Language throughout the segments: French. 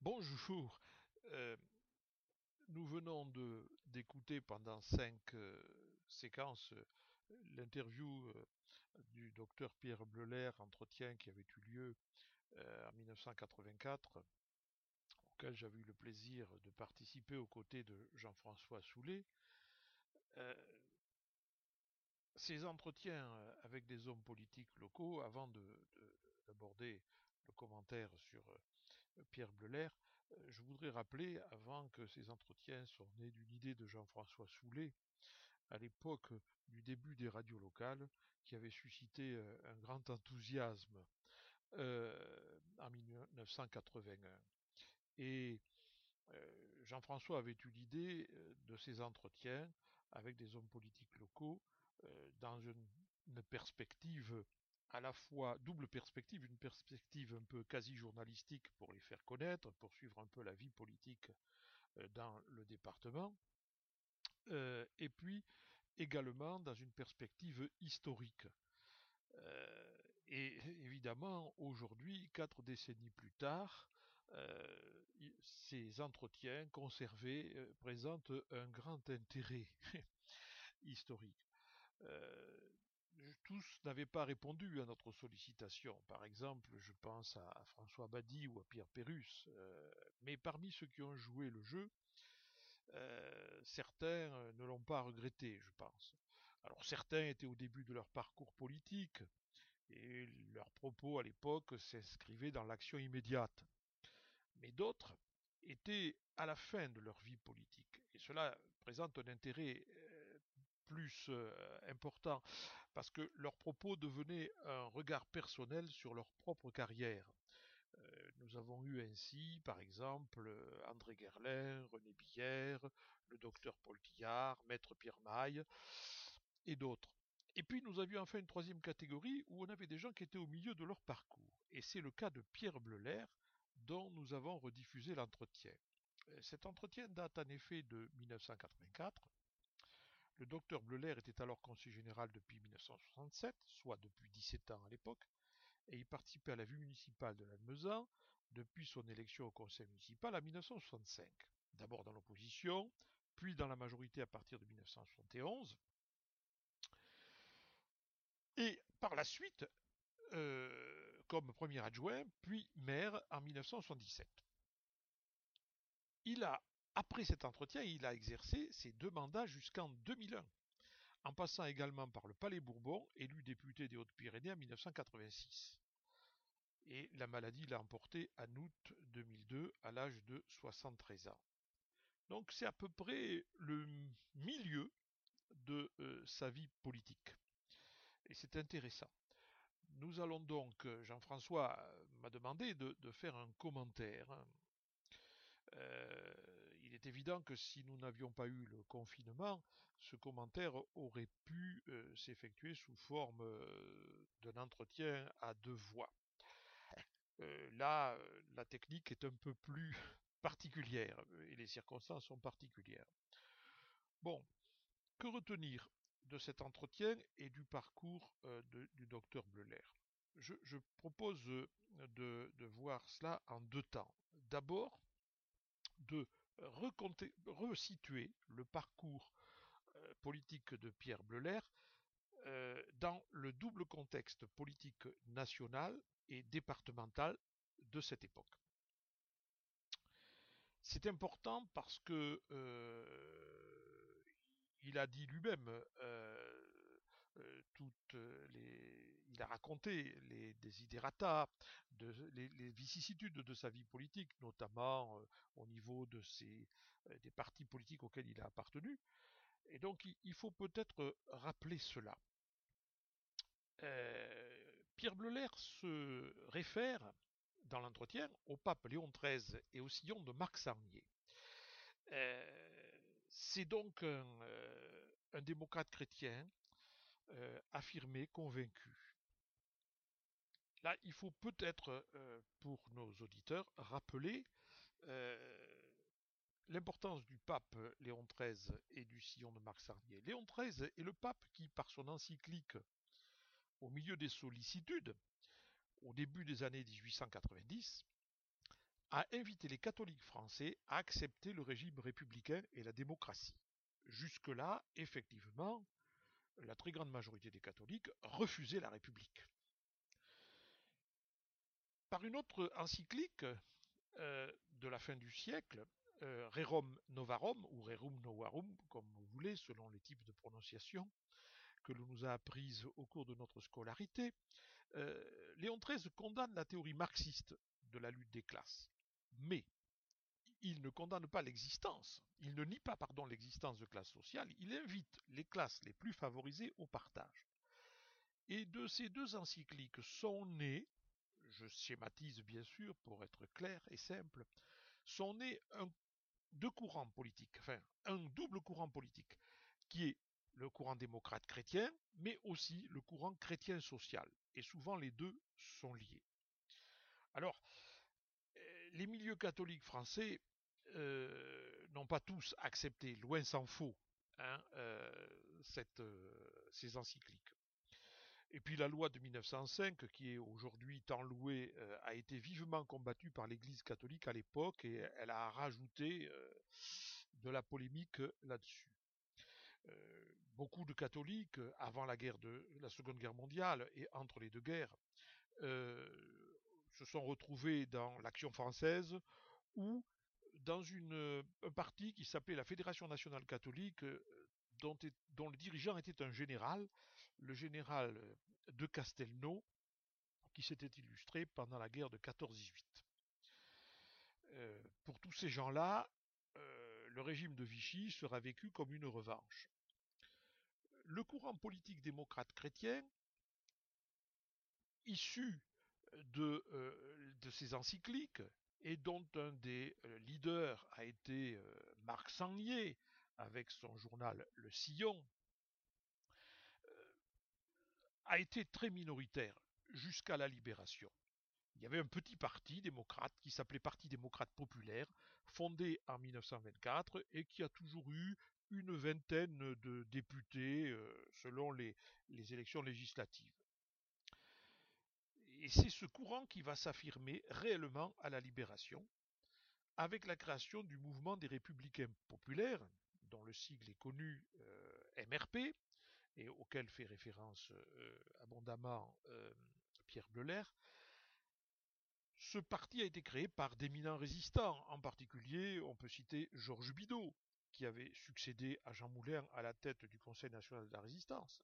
Bonjour. Euh, nous venons d'écouter pendant cinq euh, séquences euh, l'interview du docteur Pierre Bleuler, entretien qui avait eu lieu en 1984, auquel j'avais eu le plaisir de participer aux côtés de Jean-François Soulet. Ces entretiens avec des hommes politiques locaux, avant de, de- d'aborder le commentaire sur Pierre Bleuler, je voudrais rappeler, avant que ces entretiens soient nés d'une idée de Jean-François Soulet, à l'époque du début des radios locales, qui avait suscité un grand enthousiasme en 1981. Et Jean-François avait eu l'idée de ces entretiens avec des hommes politiques locaux dans une perspective à la fois double perspective, une perspective un peu quasi journalistique pour les faire connaître, pour suivre un peu la vie politique euh, dans le département, euh, et puis également dans une perspective historique. Euh, et évidemment, aujourd'hui, quatre décennies plus tard, ces entretiens conservés présentent un grand intérêt historique. Tous n'avaient pas répondu à notre sollicitation. Par exemple, je pense à, François Badi ou à Pierre Pérus. Euh, mais parmi ceux qui ont joué le jeu, euh, certains euh, ne l'ont pas regretté, je pense. Alors certains étaient au début de leur parcours politique et leurs propos à l'époque s'inscrivaient dans l'action immédiate. Mais d'autres étaient à la fin de leur vie politique. Et cela présente un intérêt plus important parce que leurs propos devenaient un regard personnel sur leur propre carrière. Nous avons eu ainsi, par exemple, André Guerlain, René Billère, le docteur Paul Tillard, Maître Pierre Maille et d'autres. Et puis nous avions enfin une troisième catégorie où on avait des gens qui étaient au milieu de leur parcours. Et c'est le cas de Pierre Bleuler, dont nous avons rediffusé l'entretien. Cet entretien date en effet de 1984. Le docteur Bleuler était alors conseiller général depuis 1967, soit depuis 17 ans à l'époque, et il participait à la vie municipale de Lannemezan depuis son élection au conseil municipal en 1965. D'abord dans l'opposition, puis dans la majorité à partir de 1971, et par la suite euh, comme premier adjoint, puis maire en 1977. Il a, après cet entretien, il a exercé ses deux mandats jusqu'en 2001, en passant également par le Palais Bourbon, élu député des Hautes-Pyrénées en 1986. Et la maladie l'a emporté en août 2002 à l'âge de 73 ans. Donc c'est à peu près le milieu de euh, sa vie politique. Et c'est intéressant. Nous allons donc, Jean-François m'a demandé de, faire un commentaire. Euh, il est évident que si nous n'avions pas eu le confinement, ce commentaire aurait pu euh, s'effectuer sous forme euh, d'un entretien à deux voix. Euh, là, la technique est un peu plus particulière et les circonstances sont particulières. Bon, que retenir de cet entretien et du parcours du docteur Bleuler? Je, propose de, voir cela en deux temps. D'abord, de resituer le parcours euh, politique de Pierre Bleuler euh, dans le double contexte politique national et départemental de cette époque. C'est important parce que euh, il a dit lui-même toutes les, il a raconté les desiderata, de, les, vicissitudes de sa vie politique, notamment euh, au niveau euh, des partis politiques auxquels il a appartenu. Et donc il, faut peut-être rappeler cela. Euh, Pierre Bleuler se réfère dans l'entretien au pape Léon XIII et au sillon de Marc Sarnier. Euh, c'est donc un, euh, démocrate chrétien euh, affirmé, convaincu. Là, il faut peut-être, euh, pour nos auditeurs, rappeler euh, l'importance du pape Léon XIII et du sillon de Marc Sarnier. Léon XIII est le pape qui, par son encyclique au milieu des sollicitudes, au début des années 1890, a invité les catholiques français à accepter le régime républicain et la démocratie. Jusque-là, effectivement, la très grande majorité des catholiques refusaient la République. Par une autre encyclique euh, de la fin du siècle, euh, Rerum Novarum, ou Rerum Novarum, comme vous voulez, selon les types de prononciation que l'on nous a apprises au cours de notre scolarité, euh, Léon XIII condamne la théorie marxiste de la lutte des classes. Mais il ne condamne pas l'existence, il ne nie pas pardon l'existence de classes sociales, il invite les classes les plus favorisées au partage. Et de ces deux encycliques sont nés, je schématise bien sûr pour être clair et simple, sont nés deux courants politiques, enfin un double courant politique, qui est le courant démocrate chrétien, mais aussi le courant chrétien social. Et souvent les deux sont liés. Alors, les milieux catholiques français euh, n'ont pas tous accepté, loin s'en faut, hein, euh, euh, ces encycliques. Et puis la loi de 1905, qui est aujourd'hui tant louée, a été vivement combattue par l'Église catholique à l'époque et elle a rajouté de la polémique là-dessus. beaucoup de catholiques, avant la Seconde Guerre mondiale et entre les deux guerres, se sont retrouvés dans l'Action française ou dans une, un parti qui s'appelait la Fédération nationale catholique, euh, dont, dont, le dirigeant était un général, le général de Castelnau, qui s'était illustré pendant la guerre de 14-18. Euh, pour tous ces gens-là, euh, le régime de Vichy sera vécu comme une revanche. Le courant politique démocrate chrétien, issu de, euh, de ces encycliques, et dont un des euh, leaders a été euh, Marc Sangnier, avec son journal Le Sillon, a été très minoritaire jusqu'à la libération. Il y avait un petit parti démocrate qui s'appelait Parti démocrate populaire, fondé en 1924 et qui a toujours eu une vingtaine de députés selon les, les élections législatives. Et c'est ce courant qui va s'affirmer réellement à la libération, avec la création du mouvement des républicains populaires, dont le sigle est connu euh, MRP, et auquel fait référence euh, abondamment euh, Pierre Bleuler. Ce parti a été créé par d'éminents résistants, en particulier on peut citer Georges Bidault, qui avait succédé à Jean Moulin à la tête du Conseil national de la résistance,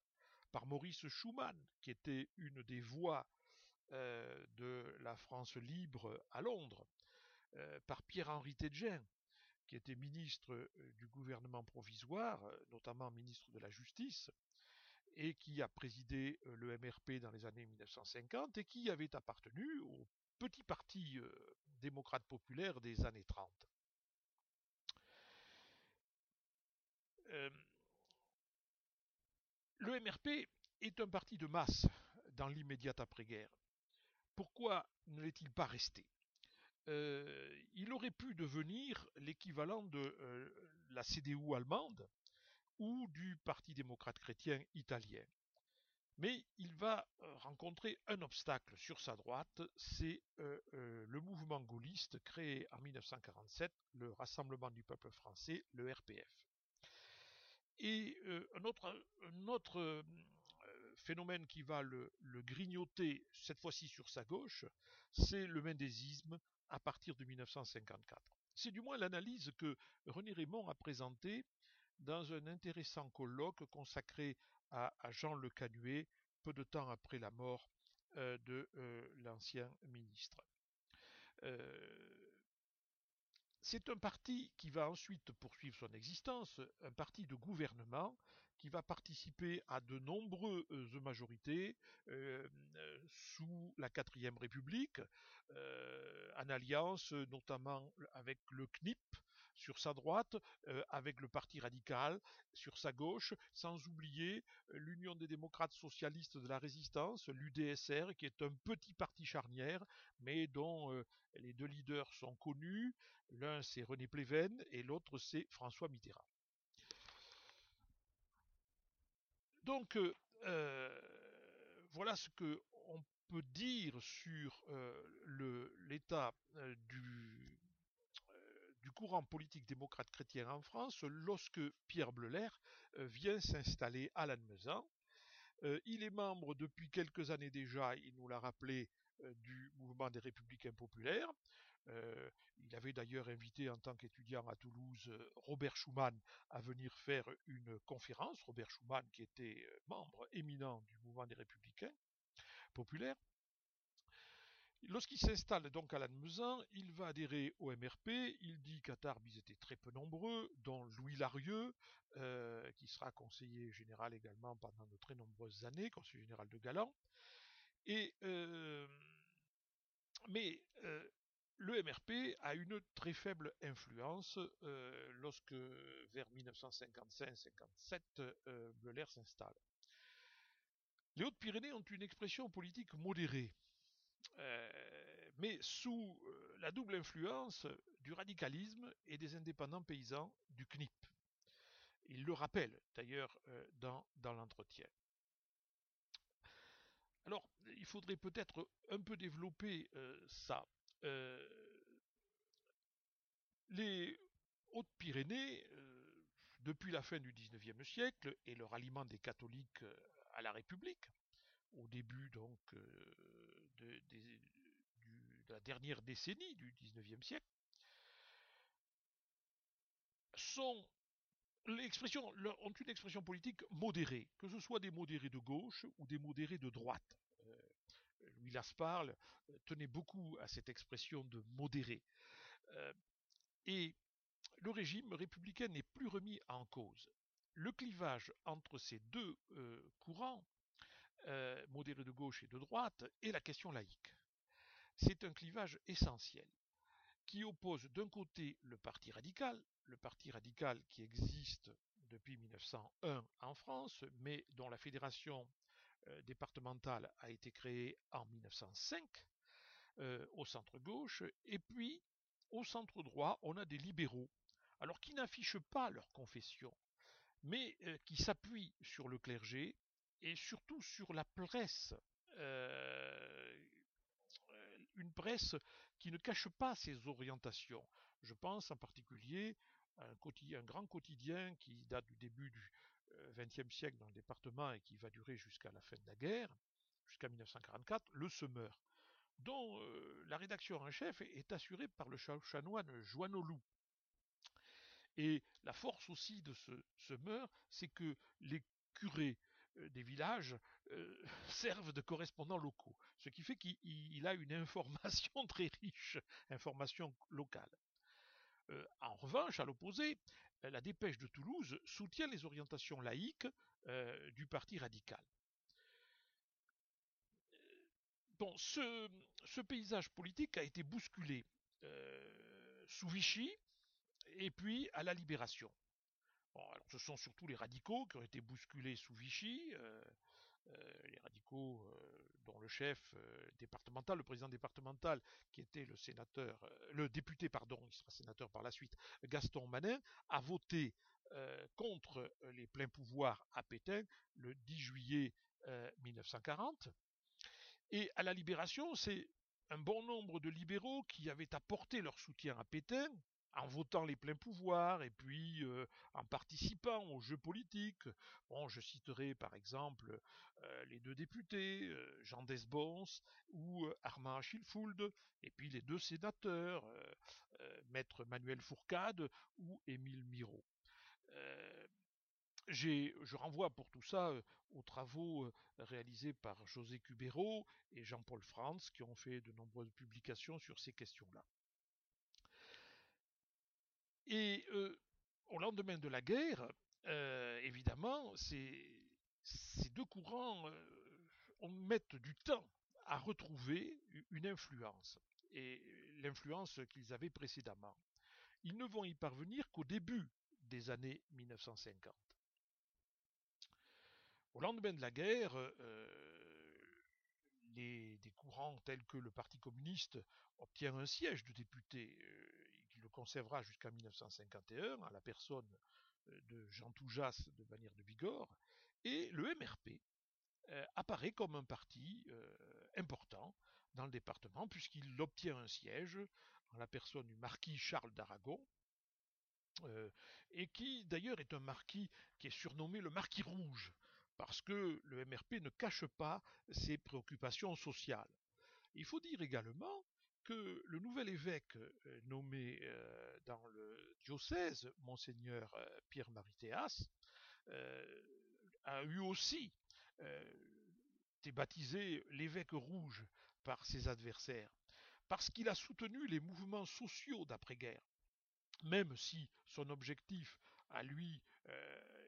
par Maurice Schumann, qui était une des voix euh, de la France libre à Londres par Pierre-Henri Tedgen, qui était ministre du gouvernement provisoire, notamment ministre de la Justice, et qui a présidé le MRP dans les années 1950 et qui avait appartenu au petit parti démocrate populaire des années 30. le MRP est un parti de masse dans l'immédiate après-guerre. Pourquoi ne l'est-il pas resté? Euh, Il aurait pu devenir l'équivalent de euh, la CDU allemande ou du Parti démocrate chrétien italien. Mais il va euh, rencontrer un obstacle sur sa droite, c'est le mouvement gaulliste créé en 1947, le Rassemblement du peuple français, le RPF. Et un autre, un autre phénomène qui va le, grignoter, cette fois-ci sur sa gauche, c'est le mendésisme à partir de 1954. C'est du moins l'analyse que René Raymond a présentée dans un intéressant colloque consacré à, Jean Le Canuet, peu de temps après la mort euh, de euh, l'ancien ministre. Euh, c'est un parti qui va ensuite poursuivre son existence, un parti de gouvernement qui va participer à de nombreuses majorités sous la quatrième république, en alliance notamment avec le CNIP sur sa droite, euh, avec le Parti radical sur sa gauche, sans oublier l'Union des démocrates socialistes de la résistance, l'UDSR, qui est un petit parti charnière, mais dont les deux leaders sont connus. L'un c'est René Pleven et l'autre c'est François Mitterrand. Donc, euh, euh, voilà ce que on peut dire sur l'état du, du courant politique démocrate chrétien en France lorsque Pierre Bleuler vient s'installer à Lannemezan. il est membre depuis quelques années déjà, il nous l'a rappelé, du mouvement des républicains populaires. il avait d'ailleurs invité en tant qu'étudiant à Toulouse Robert Schuman à venir faire une conférence. Robert Schuman qui était membre éminent du mouvement des républicains populaires. Lorsqu'il s'installe donc à Lannemezan, il va adhérer au MRP. Il dit qu'à Tarbes, ils étaient très peu nombreux, dont Louis Larieux, euh, qui sera conseiller général également pendant de très nombreuses années, conseiller général de Galant. Et, euh, mais euh, le MRP a une très faible influence lorsque, vers 1955-57, Bleuler s'installe. Les Hautes-Pyrénées ont une expression politique modérée. Euh, mais sous euh, la double influence du radicalisme et des indépendants paysans du CNIP. Il le rappelle d'ailleurs euh, dans, dans l'entretien. Alors, il faudrait peut-être un peu développer ça. les Hautes-Pyrénées, depuis la fin du XIXe siècle et le ralliement des catholiques à la République, au début donc de, la dernière décennie du XIXe siècle, sont ont une expression politique modérée, que ce soit des modérés de gauche ou des modérés de droite. Euh, Louis Lasparle euh, tenait beaucoup à cette expression de modéré. Euh, et le régime républicain n'est plus remis en cause. Le clivage entre ces deux courants euh, modéré de gauche et de droite, et la question laïque. C'est un clivage essentiel qui oppose d'un côté le parti radical, le parti radical qui existe depuis 1901 en France, mais dont la fédération euh, départementale a été créée en 1905 euh, au centre gauche, et puis au centre droit, on a des libéraux, alors qui n'affichent pas leur confession, mais qui s'appuient sur le clergé et surtout sur la presse. Euh, une presse qui ne cache pas ses orientations. Je pense en particulier à un, grand quotidien qui date du début du XXe euh, siècle dans le département et qui va durer jusqu'à la fin de la guerre, jusqu'à 1944, Le Semeur, dont euh, la rédaction en chef est assurée par le chanoine Joannolou. Et la force aussi de ce Semeur, c'est que les curés des villages euh, servent de correspondants locaux, ce qui fait qu'il a une information très riche, information locale. Euh, en revanche, à l'opposé, la dépêche de Toulouse soutient les orientations laïques du parti radical. Ce, paysage politique a été bousculé sous Vichy et puis à la Libération ce sont surtout les radicaux qui ont été bousculés sous Vichy, euh, euh, les radicaux euh, dont le chef départemental, le président départemental, qui était le sénateur, le député, pardon, il sera sénateur par la suite, Gaston Manin, a voté contre les pleins pouvoirs à Pétain le 10 juillet 1940. Et à la libération, c'est un bon nombre de libéraux qui avaient apporté leur soutien à Pétain, en votant les pleins pouvoirs et puis en participant aux jeux politiques. Bon, je citerai par exemple les deux députés, Jean Desbons ou Armand Achilfould, et puis les deux sénateurs, Maître Manuel Fourcade ou Émile Miro. je renvoie pour tout ça aux travaux réalisés par José Cubero et Jean-Paul Franz qui ont fait de nombreuses publications sur ces questions-là. Et au lendemain de la guerre, évidemment, ces, deux courants euh, mettent du temps à retrouver une influence, et l'influence qu'ils avaient précédemment. Ils ne vont y parvenir qu'au début des années 1950. Au lendemain de la guerre, des courants tels que le Parti communiste obtient un siège de député conservera jusqu'à 1951 à la personne euh, de Jean Toujas de Bagnères de Bigorre, et le MRP euh, apparaît comme un parti euh, important dans le département, puisqu'il obtient un siège en la personne du marquis Charles d'Aragon, et qui d'ailleurs est un marquis qui est surnommé le marquis rouge, parce que le MRP ne cache pas ses préoccupations sociales. Il faut dire également que le nouvel évêque nommé dans le diocèse, monseigneur Pierre-Marie Théas, a eu aussi été baptisé l'évêque rouge par ses adversaires, parce qu'il a soutenu les mouvements sociaux d'après-guerre, même si son objectif à lui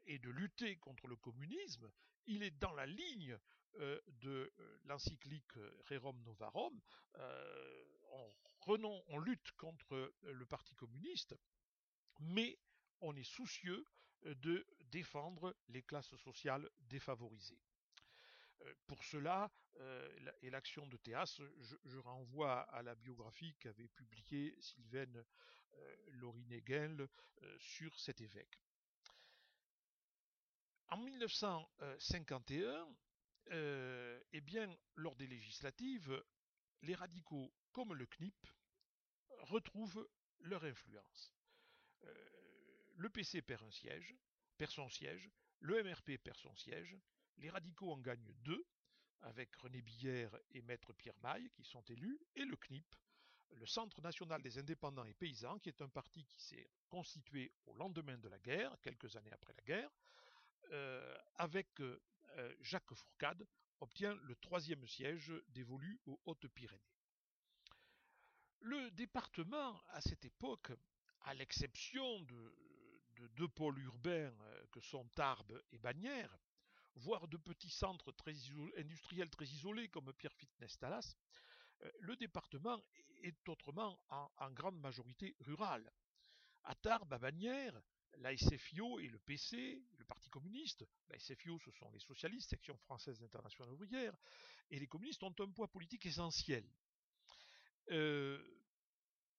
est de lutter contre le communisme, il est dans la ligne de l'encyclique Rerum Novarum, on, on lutte contre le Parti communiste, mais on est soucieux de défendre les classes sociales défavorisées. Pour cela, et l'action de Théas, je, renvoie à la biographie qu'avait publiée Sylvaine Lorinegel sur cet évêque. En 1951, eh bien, lors des législatives, les radicaux comme le CNIP retrouvent leur influence. le PC perd un siège, perd son siège, le MRP perd son siège, les radicaux en gagnent deux, avec René Billère et Maître Pierre Maille qui sont élus, et le CNIP, le Centre national des indépendants et paysans, qui est un parti qui s'est constitué au lendemain de la guerre, quelques années après la guerre, euh, avec euh, Jacques Fourcade, obtient le troisième siège dévolu aux Hautes-Pyrénées. Le département, à cette époque, à l'exception de, deux pôles urbains euh, que sont Tarbes et Bagnères, voire de petits centres industriels très isolés comme Pierre-Fitness-Talas, le département est autrement en, grande majorité rural. À Tarbes, à Bagnères, la SFIO et le PC, le Parti communiste, la SFIO ce sont les socialistes, section française internationale ouvrière, et les communistes ont un poids politique essentiel.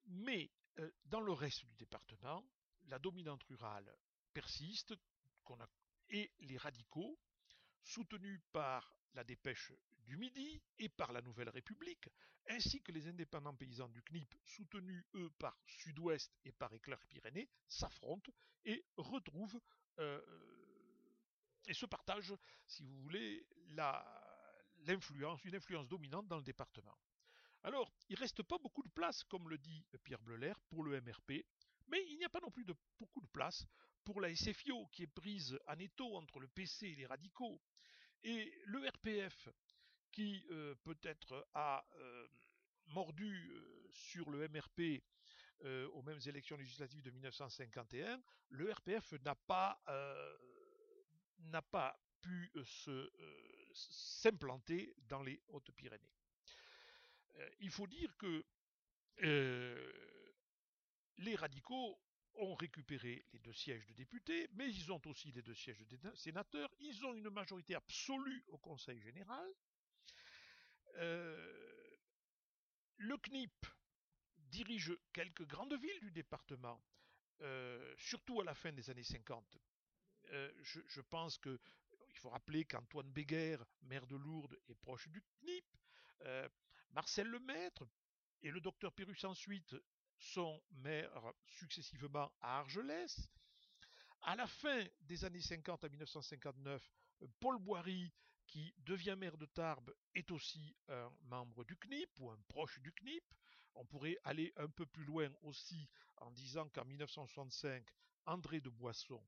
Mais dans le reste du département, la dominante rurale persiste, et les radicaux, soutenus par la dépêche du Midi et par la Nouvelle République, ainsi que les indépendants paysans du CNIP, soutenus eux par Sud-Ouest et par Éclair-Pyrénées, s'affrontent et retrouvent et se partagent, si vous voulez, l'influence, une influence dominante dans le département. Alors, il ne reste pas beaucoup de place, comme le dit Pierre Bleuler, pour le MRP, mais il n'y a pas non plus beaucoup de place pour la SFIO, qui est prise en étau entre le PC et les radicaux, et le RPF, qui euh, peut-être a euh, mordu euh, sur le MRP aux mêmes élections législatives de 1951, le RPF n'a pas, n'a pas pu s'implanter dans les Hautes-Pyrénées. Il faut dire que les radicaux ont récupéré les deux sièges de députés, mais ils ont aussi les deux sièges de sénateurs. Ils ont une majorité absolue au Conseil général. Euh, le CNIP dirige quelques grandes villes du département, euh, surtout à la fin des années 50. Euh, je, pense qu'il faut rappeler qu'Antoine Béguer, maire de Lourdes, est proche du CNIP. Marcel Lemaître et le docteur Pérus ensuite sont maires successivement à Argelès. À la fin des années 50 à 1959, Paul Boiry, qui devient maire de Tarbes, est aussi un membre du CNIP ou un proche du CNIP. On pourrait aller un peu plus loin aussi en disant qu'en 1965, André de Boisson,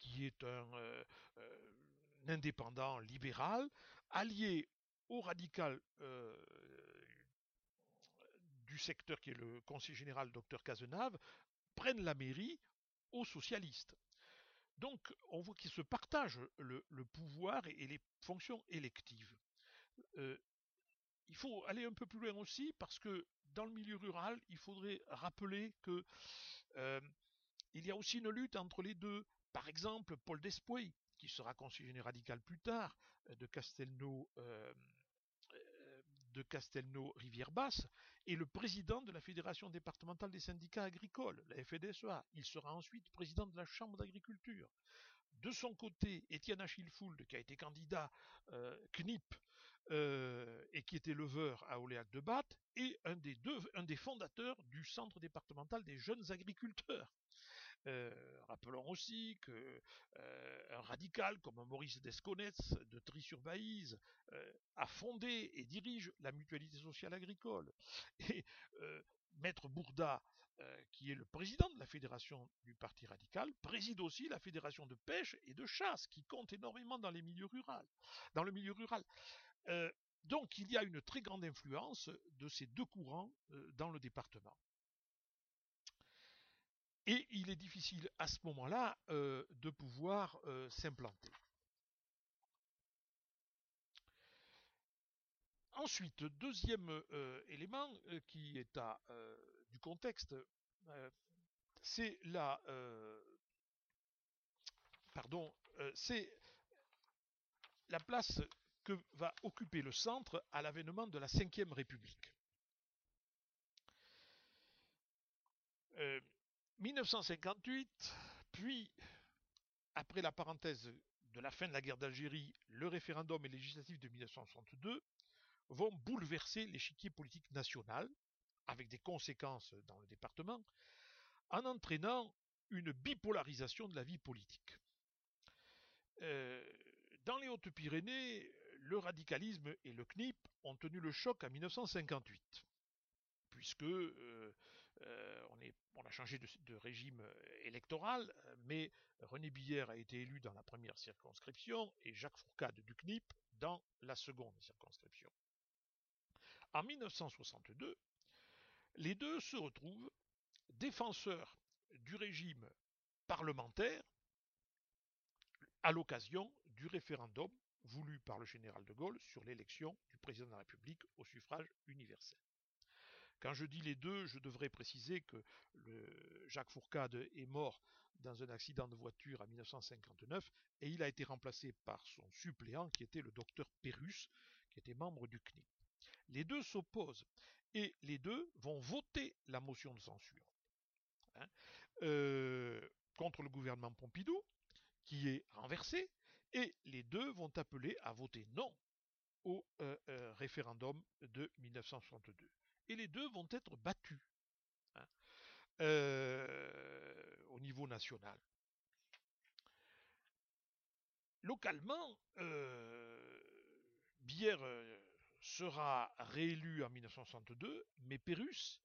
qui est un, euh, euh, indépendant libéral, allié radical euh, du secteur qui est le conseiller général Dr Cazenave, prennent la mairie aux socialistes. Donc on voit qu'ils se partagent le, pouvoir et, les fonctions électives. Euh, il faut aller un peu plus loin aussi parce que dans le milieu rural, il faudrait rappeler que euh, il y a aussi une lutte entre les deux. Par exemple, Paul Despoy, qui sera conseiller radical plus tard de Castelnau, de Castelnau Rivière-Basse est le président de la Fédération départementale des syndicats agricoles, la FDSEA. Il sera ensuite président de la Chambre d'agriculture. De son côté, Étienne Achille Fould, qui a été candidat euh, CNIP et qui était leveur à Oléac de Batte, deux, un des fondateurs du Centre départemental des jeunes agriculteurs. Rappelons aussi que un radical comme Maurice Desconetz de Tri-sur-Baïse a fondé et dirige la mutualité sociale agricole. Et Maître Bourda, qui est le président de la fédération du Parti radical, préside aussi la fédération de pêche et de chasse, qui compte énormément dans les milieux ruraux. Dans le milieu rural. donc il y a une très grande influence de ces deux courants dans le département. Et il est difficile à ce moment-là de pouvoir s'implanter. Ensuite, deuxième élément qui est à du contexte, c'est la pardon, c'est la place que va occuper le centre à l'avènement de la Ve République. 1958, puis après la parenthèse de la fin de la guerre d'Algérie, le référendum et législatif de 1962 vont bouleverser l'échiquier politique national, avec des conséquences dans le département, en entraînant une bipolarisation de la vie politique. Euh, dans les Hautes-Pyrénées, le radicalisme et le CNIP ont tenu le choc en 1958, puisque euh, euh, on, a changé de, régime électoral, mais René Billère a été élu dans la première circonscription et Jacques Fourcade du CNIP dans la seconde circonscription. En 1962, les deux se retrouvent défenseurs du régime parlementaire à l'occasion du référendum voulu par le général de Gaulle sur l'élection du président de la République au suffrage universel. Quand je dis les deux, je devrais préciser que Jacques Fourcade est mort dans un accident de voiture en 1959 et il a été remplacé par son suppléant qui était le docteur Pérus, qui était membre du CNIP. Les deux s'opposent et les deux vont voter la motion de censure hein, euh, contre le gouvernement Pompidou, qui est renversé, et les deux vont appeler à voter non au euh, euh, référendum de 1962. Et les deux vont être battus hein, au niveau national. Localement, Bière sera réélu en 1962, mais Pérus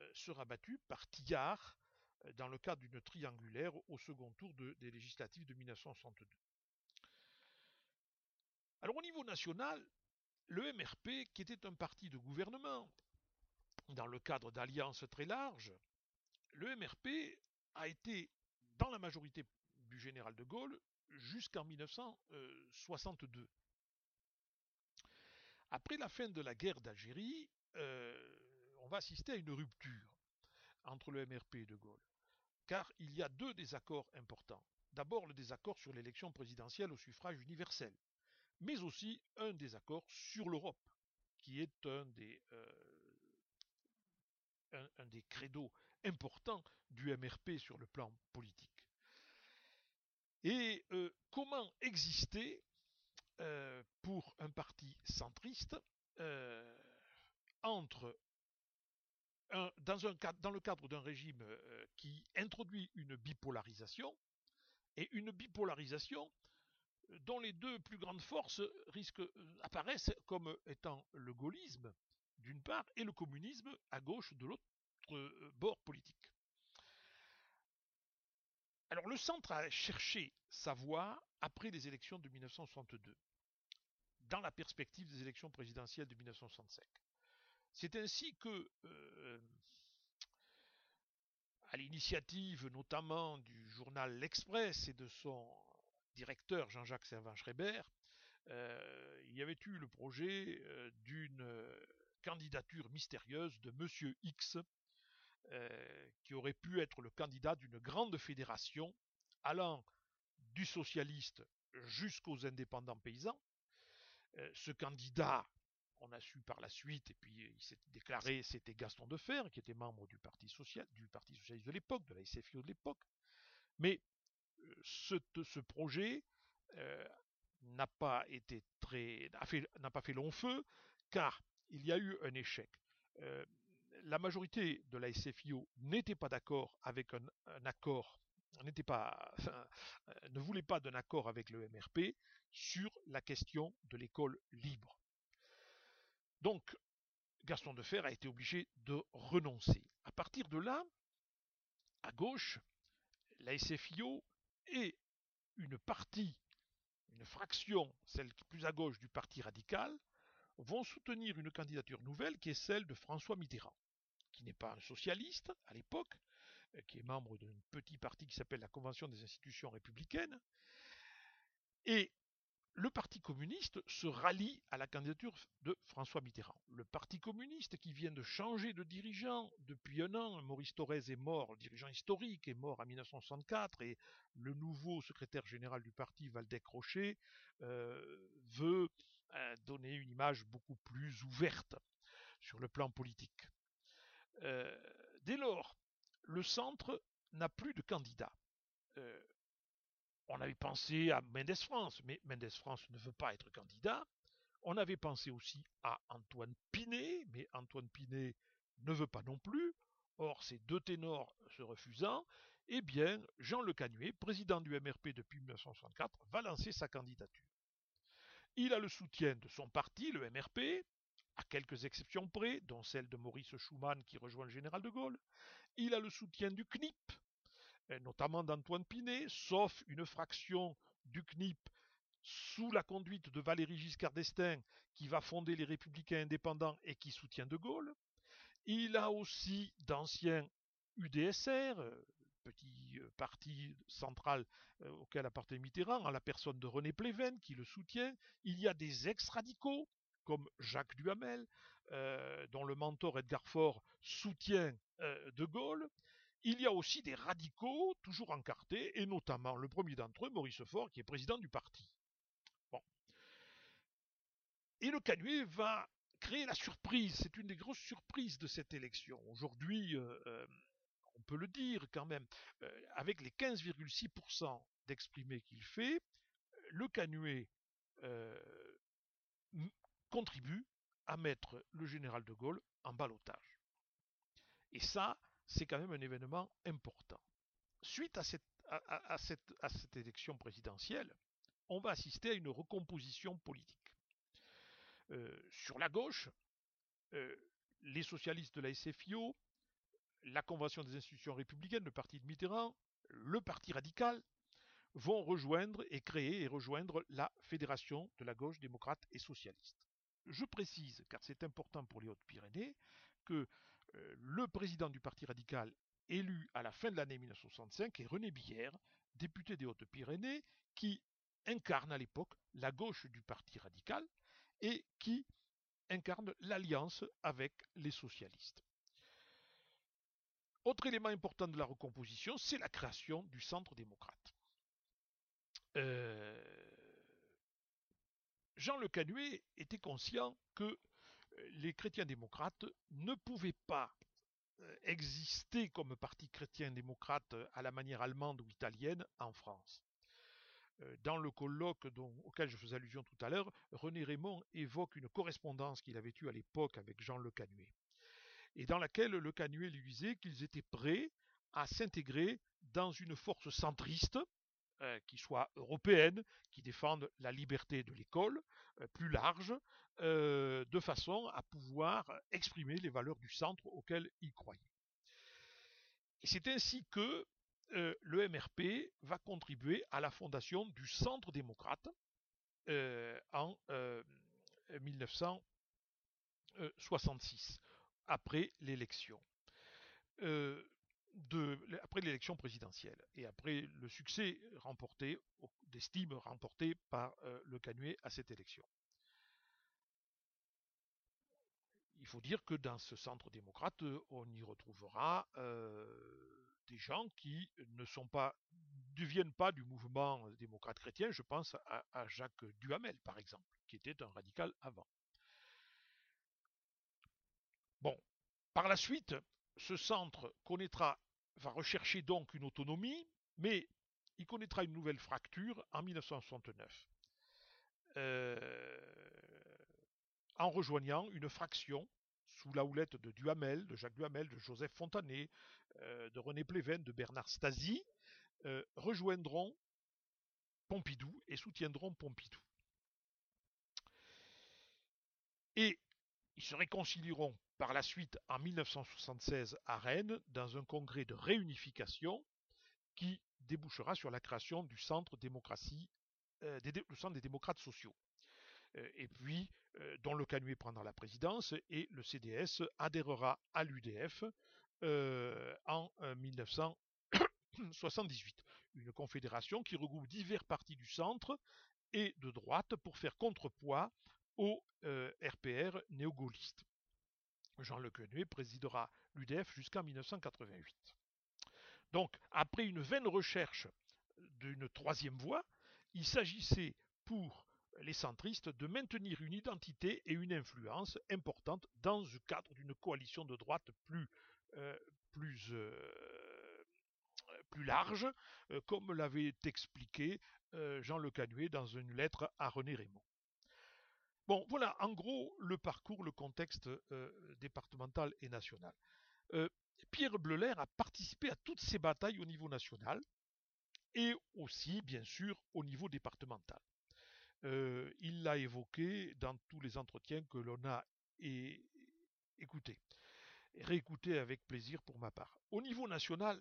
euh, sera battu par Tillard euh, dans le cadre d'une triangulaire au second tour des législatives de 1962. Alors au niveau national, le MRP, qui était un parti de gouvernement, dans le cadre d'alliances très larges, le MRP a été dans la majorité du général de Gaulle jusqu'en 1962. Après la fin de la guerre d'Algérie, euh, on va assister à une rupture entre le MRP et De Gaulle, car il y a deux désaccords importants. D'abord le désaccord sur l'élection présidentielle au suffrage universel, mais aussi un désaccord sur l'Europe, qui est un des, euh, un, des credos importants du MRP sur le plan politique. Et euh, comment exister euh, pour un parti centriste euh, dans, le cadre d'un régime qui introduit une bipolarisation et une bipolarisation dont les deux plus grandes forces apparaissent comme étant le gaullisme d'une part et le communisme à gauche de l'autre bord politique. Alors le centre a cherché sa voie après les élections de 1962 dans la perspective des élections présidentielles de 1965. C'est ainsi que, euh, à l'initiative notamment du journal L'Express et de son directeur Jean-Jacques Servan-Schreiber, euh, il y avait eu le projet euh, d'une candidature mystérieuse de Monsieur X, qui aurait pu être le candidat d'une grande fédération allant du socialiste jusqu'aux indépendants paysans, euh, ce candidat, on a su par la suite, et puis il s'est déclaré, c'était Gaston Defer, qui était membre du Parti, Socialiste de l'époque, de la SFIO de l'époque. Mais euh, ce, projet euh, n'a pas été très, n'a pas fait long feu, car il y a eu un échec. Euh, la majorité de la SFIO n'était pas d'accord avec un, accord, n'était pas, ne voulait pas d'un accord avec le MRP sur la question de l'école libre. Donc, Gaston Defer a été obligé de renoncer. À partir de là, à gauche, la SFIO et une partie, une fraction, celle plus à gauche du Parti radical, vont soutenir une candidature nouvelle qui est celle de François Mitterrand, qui n'est pas un socialiste à l'époque, euh, qui est membre d'un petit parti qui s'appelle la Convention des institutions républicaines, et le Parti communiste se rallie à la candidature de François Mitterrand. Le Parti communiste qui vient de changer de dirigeant depuis un an, Maurice Thorez est mort, le dirigeant historique est mort en 1964 et le nouveau secrétaire général du parti, Valdec Rocher, euh, veut donner une image beaucoup plus ouverte sur le plan politique. Euh, dès lors, le centre n'a plus de candidat on avait pensé à Mendes France, mais Mendes France ne veut pas être candidat. On avait pensé aussi à Antoine Pinet, mais Antoine Pinet ne veut pas non plus. Or, ces deux ténors se refusant, eh bien, Jean Le Canuet, président du MRP depuis 1964, va lancer sa candidature. Il a le soutien de son parti, le MRP, à quelques exceptions près, dont celle de Maurice Schumann qui rejoint le général de Gaulle. Il a le soutien du CNIP, notamment d'Antoine Pinet, sauf une fraction du CNIP sous la conduite de Valéry Giscard d'Estaing, qui va fonder les Républicains indépendants et qui soutient De Gaulle. Il a aussi d'anciens UDSR, euh, petit euh, parti central euh, auquel appartenait Mitterrand, en la personne de René Pleven qui le soutient. Il y a des ex-radicaux, comme Jacques Duhamel, dont le mentor Edgar Faure soutient De Gaulle. Il y a aussi des radicaux, toujours encartés, et notamment le premier d'entre eux, Maurice Faure, qui est président du parti. Bon. Et le Canuet va créer la surprise. C'est une des grosses surprises de cette élection. Aujourd'hui, euh, euh, on peut le dire quand même, avec les 15,6% d'exprimés qu'il fait, le Canuet contribue à mettre le général de Gaulle en balotage. Et ça, c'est quand même un événement important. Suite à cette, élection présidentielle, on va assister à une recomposition politique. Sur la gauche, les socialistes de la SFIO, la Convention des institutions républicaines, le parti de Mitterrand, le parti radical, vont rejoindre et créer et rejoindre la Fédération de la gauche démocrate et socialiste. Je précise, car c'est important pour les Hautes-Pyrénées, que euh, le président du Parti radical élu à la fin de l'année 1965 est René Billère, député des Hautes-Pyrénées, qui incarne à l'époque la gauche du Parti radical et qui incarne l'alliance avec les socialistes. Autre élément important de la recomposition, c'est la création du centre démocrate. Euh, Jean Le Canuet était conscient que les chrétiens démocrates ne pouvaient pas euh, exister comme parti chrétien démocrate à la manière allemande ou italienne en France. Euh, dans le colloque auquel je faisais allusion tout à l'heure, René Raymond évoque une correspondance qu'il avait eue à l'époque avec Jean Le Canuet, et dans laquelle Le Canuet lui disait qu'ils étaient prêts à s'intégrer dans une force centriste, euh, qui soit européenne, qui défende la liberté de l'école, plus large, euh, de façon à pouvoir exprimer les valeurs du centre auxquelles il croyait. Et c'est ainsi que euh, le MRP va contribuer à la fondation du Centre démocrate euh, en 1966, après l'élection. après l'élection présidentielle et après le succès remporté, d'estime remporté par le Canuet à cette élection. il faut dire que dans ce centre démocrate, on y retrouvera des gens qui ne sont pas, ne viennent pas du mouvement démocrate chrétien. Je pense à, Jacques Duhamel, par exemple, qui était un radical avant. Bon, par la suite, ce centre connaîtra, va rechercher donc une autonomie, mais il connaîtra une nouvelle fracture en 1969. en rejoignant une fraction sous la houlette de Duhamel, de Jacques Duhamel, de Joseph Fontanet, de René Pléven, de Bernard Stasi, rejoindront Pompidou et soutiendront Pompidou. Et ils se réconcilieront par la suite en 1976 à Rennes dans un congrès de réunification qui débouchera sur la création du Centre euh, des démocrates sociaux. Euh, et puis, euh, dont le Canuet prendra la présidence et le CDS adhérera à l'UDF en 1978. Une confédération qui regroupe divers partis du centre et de droite pour faire contrepoids au RPR néo-gaulliste. Jean Le Quenuet présidera l'UDF jusqu'en 1988. Donc, après une vaine recherche d'une troisième voie, il s'agissait pour les centristes de maintenir une identité et une influence importante dans le cadre d'une coalition de droite plus, euh, euh, large, euh, comme l'avait expliqué Jean Le Canuet dans une lettre à René Raymond. Voilà en gros le parcours, le contexte départemental et national. Pierre Bleuler a participé à toutes ces batailles au niveau national et aussi, bien sûr, au niveau départemental. Euh, il l'a évoqué dans tous les entretiens que l'on a écoutés, réécoutés avec plaisir pour ma part. Au niveau national,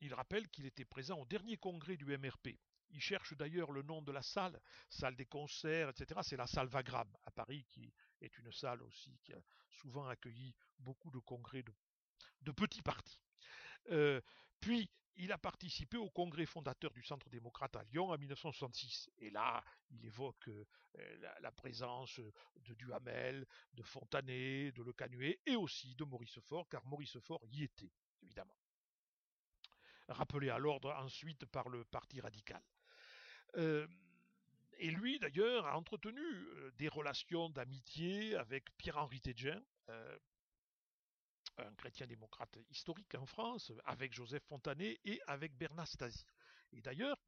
il rappelle qu'il était présent au dernier congrès du MRP. Il cherche d'ailleurs le nom de la salle, salle des concerts, etc. C'est la salle Vagram à Paris, qui est une salle aussi qui a souvent accueilli beaucoup de congrès de de petits partis. Euh, puis, il a participé au congrès fondateur du Centre démocrate à Lyon en 1966. Et là, il évoque euh, la, présence de Duhamel, de Fontanet, de Le Canuet et aussi de Maurice Faure, car Maurice Faure y était, évidemment. Rappelé à l'ordre ensuite par le Parti radical. Et lui, d'ailleurs, a entretenu des relations d'amitié avec Pierre-Henri Tédjen, un chrétien démocrate historique en France, avec Joseph Fontanet et avec Bernard Stasi. Et d'ailleurs,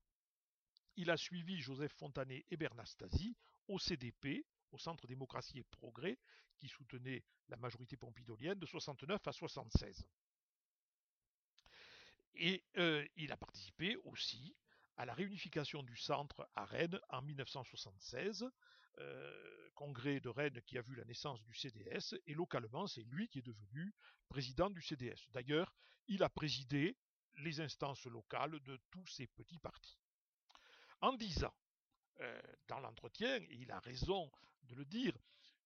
il a suivi Joseph Fontanet et Bernard Stasi au CDP, au Centre démocratie et progrès, qui soutenait la majorité pompidolienne de 69 à 76. Et il a participé aussi à la réunification du centre à Rennes en 1976, euh, congrès de Rennes qui a vu la naissance du CDS, et localement, c'est lui qui est devenu président du CDS. D'ailleurs, il a présidé les instances locales de tous ces petits partis. En disant, euh, dans l'entretien, et il a raison de le dire,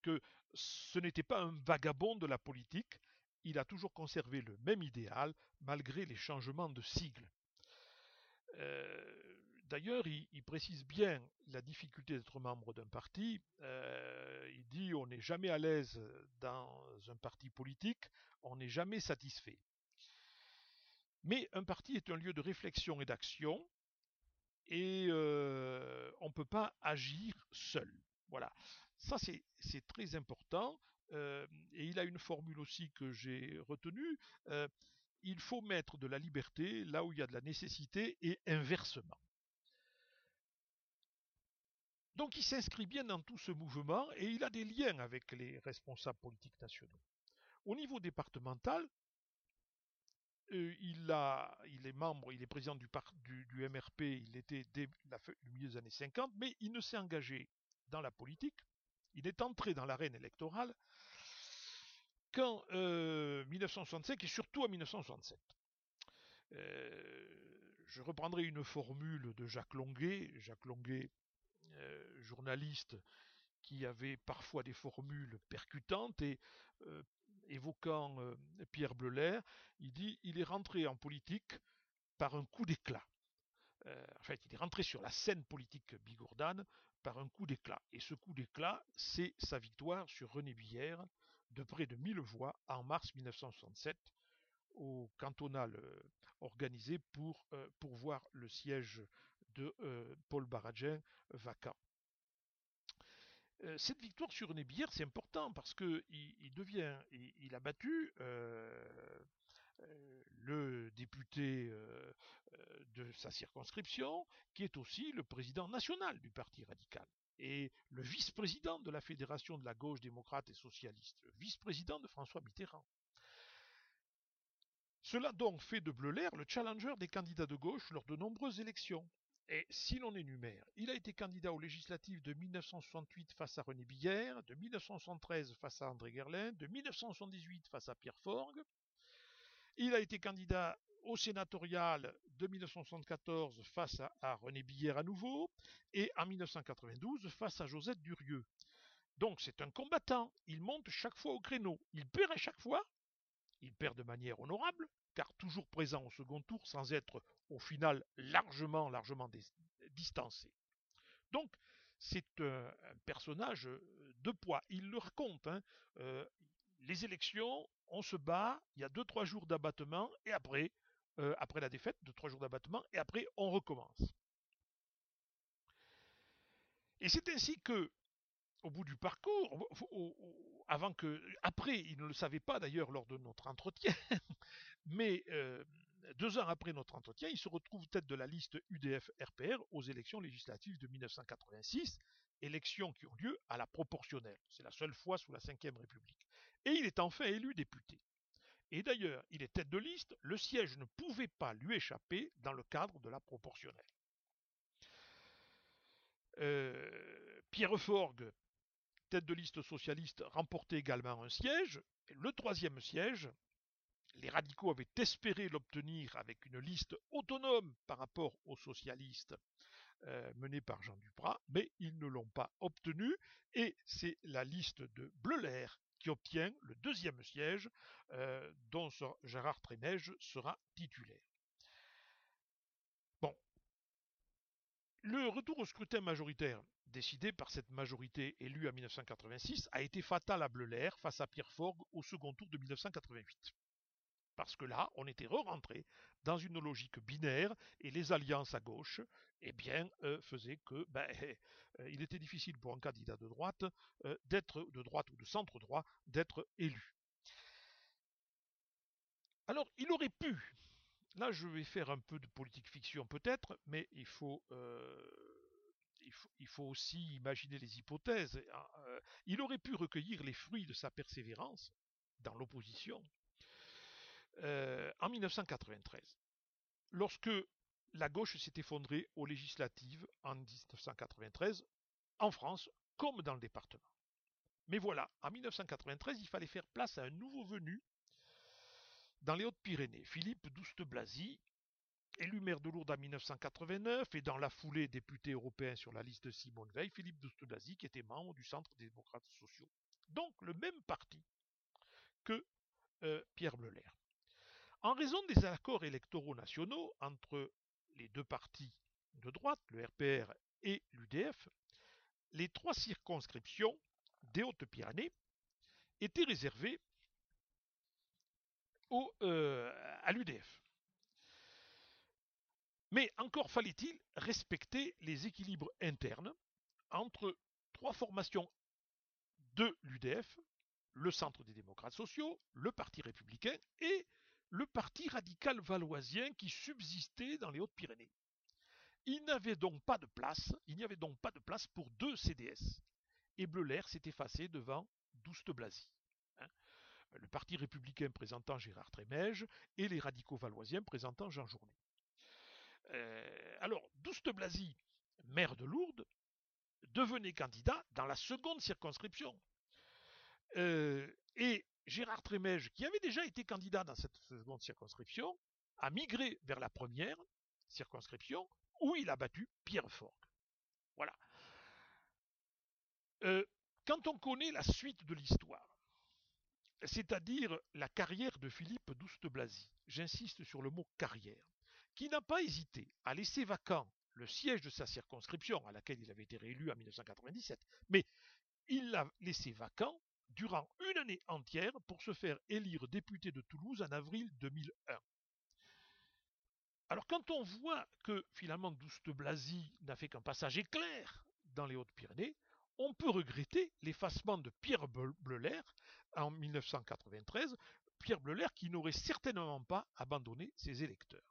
que ce n'était pas un vagabond de la politique, il a toujours conservé le même idéal malgré les changements de sigle. Euh, d'ailleurs, il, précise bien la difficulté d'être membre d'un parti. Euh, il dit on n'est jamais à l'aise dans un parti politique, on n'est jamais satisfait. Mais un parti est un lieu de réflexion et d'action, et euh, on ne peut pas agir seul. Voilà. Ça, c'est très important. et il a une formule aussi que j'ai retenue il faut mettre de la liberté là où il y a de la nécessité et inversement. Donc il s'inscrit bien dans tout ce mouvement et il a des liens avec les responsables politiques nationaux. Au niveau départemental, euh, il, est membre, il est président du, du, MRP, il était dès la le milieu des années 50, mais il ne s'est engagé dans la politique. Il est entré dans l'arène électorale qu'en 1965 euh, et surtout en 1967. Euh, je reprendrai une formule de Jacques Longuet, Jacques Longuet, euh, journaliste qui avait parfois des formules percutantes et évoquant Pierre Bleuler, il dit il est rentré en politique par un coup d'éclat. en fait, il est rentré sur la scène politique bigourdane par un coup d'éclat. Et ce coup d'éclat, c'est sa victoire sur René Bière de près de 1000 voix en mars 1967 au cantonal euh, organisé pour euh, pourvoir le siège de euh, Paul Baradien vacant. Cette victoire sur Nébière, c'est important parce que il, devient, il, a battu le député de sa circonscription, qui est aussi le président national du Parti radical. Et le vice-président de la Fédération de la gauche démocrate et socialiste, le vice-président de François Mitterrand. Cela donc fait de Bleuler le challenger des candidats de gauche lors de nombreuses élections. Et si l'on énumère, il a été candidat aux législatives de 1968 face à René Billère, de 1973 face à André Gerlin, de 1978 face à Pierre Forgue. Il a été candidat au sénatorial de 1974 face à, René Billère à nouveau, et en 1992 face à Josette Durieux. Donc c'est un combattant, il monte chaque fois au créneau, il perd à chaque fois, il perd de manière honorable, car toujours présent au second tour sans être au final largement, largement distancé. Donc c'est un, personnage de poids. Il le raconte. Hein. Euh, les élections, on se bat, il y a 2-3 jours d'abattement, et après, euh, après la défaite, de trois jours d'abattement, et après on recommence. Et c'est ainsi que, au bout du parcours, avant que, après, il ne le savait pas d'ailleurs lors de notre entretien, mais euh, deux ans après notre entretien, il se retrouve tête de la liste UDF-RPR aux élections législatives de 1986, élections qui ont lieu à la proportionnelle. C'est la seule fois sous la Ve République. Et il est enfin élu député. Et d'ailleurs, il est tête de liste, le siège ne pouvait pas lui échapper dans le cadre de la proportionnelle. Euh, Pierre Forgue, tête de liste socialiste, remportait également un siège. le troisième siège, les radicaux avaient espéré l'obtenir avec une liste autonome par rapport aux socialistes euh, menée par Jean Duprat, mais ils ne l'ont pas obtenu, et c'est la liste de Bleuler qui obtient le deuxième siège euh, dont Gérard Trémège sera titulaire. Bon. Le retour au scrutin majoritaire décidé par cette majorité élue en 1986 a été fatal à Bleuler face à Pierre Forgue au second tour de 1988. Parce que là, on était re-rentré dans une logique binaire et les alliances à gauche eh bien, euh, faisaient que ben, euh, il était difficile pour un candidat de droite euh, d'être de droite ou de centre droit d'être élu. Alors, il aurait pu, là je vais faire un peu de politique fiction peut-être, mais il faut, il faut, aussi imaginer les hypothèses. Hein, il aurait pu recueillir les fruits de sa persévérance dans l'opposition en 1993, lorsque la gauche s'est effondrée aux législatives en 1993, en France comme dans le département. Mais voilà, en 1993, il fallait faire place à un nouveau venu dans les Hautes-Pyrénées, Philippe Douste-Blazy, élu maire de Lourdes en 1989 et dans la foulée député européen sur la liste de Simone Veil, Philippe Douste-Blazy qui était membre du Centre des démocrates sociaux. Donc le même parti que euh, Pierre Bleuler. En raison des accords électoraux nationaux entre les deux partis de droite, le RPR et l'UDF, les trois circonscriptions des Hautes-Pyrénées étaient réservées euh, à l'UDF. Mais encore fallait-il respecter les équilibres internes entre trois formations de l'UDF, le Centre des démocrates sociaux, le Parti républicain et le parti radical valoisien qui subsistait dans les Hautes-Pyrénées. Il n'avait donc pas de place, il n'y avait donc pas de place pour deux CDS. Et Bleuler s'est effacé devant Douste-Blazy. Hein. le parti républicain présentant Gérard Trémège et les radicaux valoisiens présentant Jean Journet. Euh, alors, Douste-Blazy, maire de Lourdes, devenait candidat dans la seconde circonscription. Euh, et Gérard Trémège, qui avait déjà été candidat dans cette seconde circonscription, a migré vers la première circonscription où il a battu Pierre Forgue. Voilà. Euh, quand on connaît la suite de l'histoire, c'est-à-dire la carrière de Philippe Douste-Blazy, j'insiste sur le mot carrière, qui n'a pas hésité à laisser vacant le siège de sa circonscription à laquelle il avait été réélu en 1997, mais il l'a laissé vacant durant une année entière pour se faire élire député de Toulouse en avril 2001. Alors quand on voit que finalement Douste Blazy n'a fait qu'un passage éclair dans les Hautes-Pyrénées, on peut regretter l'effacement de Pierre Bleuler en 1993, Pierre Bleuler qui n'aurait certainement pas abandonné ses électeurs.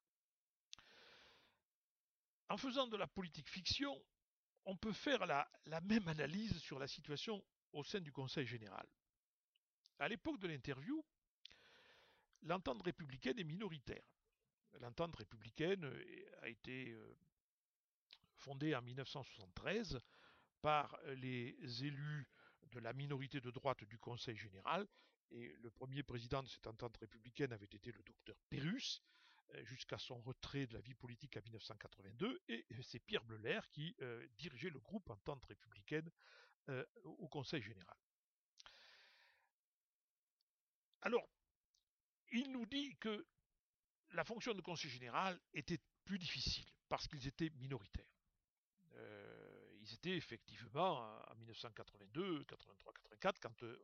En faisant de la politique fiction, on peut faire la même analyse sur la situation au sein du Conseil général. À l'époque de l'interview, l'entente républicaine est minoritaire. L'entente républicaine a été euh, fondée en 1973 par les élus de la minorité de droite du Conseil général. Et le premier président de cette entente républicaine avait été le docteur Pérus, euh, jusqu'à son retrait de la vie politique en 1982. Et c'est Pierre Bleuler qui euh, dirigeait le groupe entente républicaine au Conseil général. Alors, il nous dit que la fonction de conseil général était plus difficile parce qu'ils étaient minoritaires. Euh, ils étaient effectivement en 1982, 83, 84 quand euh,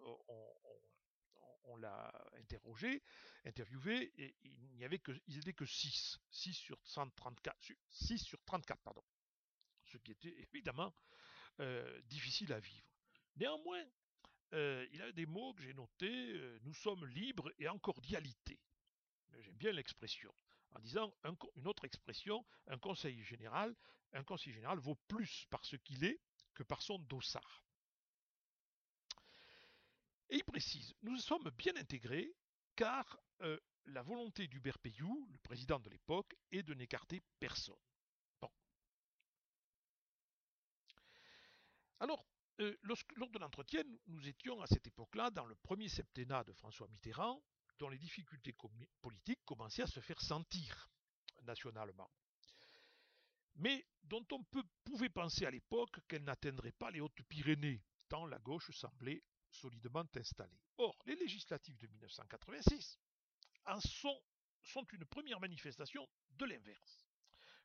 on, l'a interrogé, interviewé, il n'y avait que, ils étaient que 6, 6 sur 134, 6 sur 34, pardon. Ce qui était évidemment euh, difficile à vivre. Néanmoins, il a des mots que j'ai notés, nous sommes libres et en cordialité. J'aime bien l'expression. En disant une autre expression, un conseil général, un conseil général vaut plus par ce qu'il est que par son dossard. Et il précise, nous sommes bien intégrés car la volonté d'Hubert Payou, le président de l'époque, est de n'écarter personne. Alors, euh, lors de l'entretien, nous étions à cette époque-là dans le premier septennat de François Mitterrand, dont les difficultés politiques commençaient à se faire sentir nationalement, mais dont on pouvait penser à l'époque qu'elle n'atteindrait pas les Hautes-Pyrénées, tant la gauche semblait solidement installée. Or, les législatives de 1986 en sont une première manifestation de l'inverse,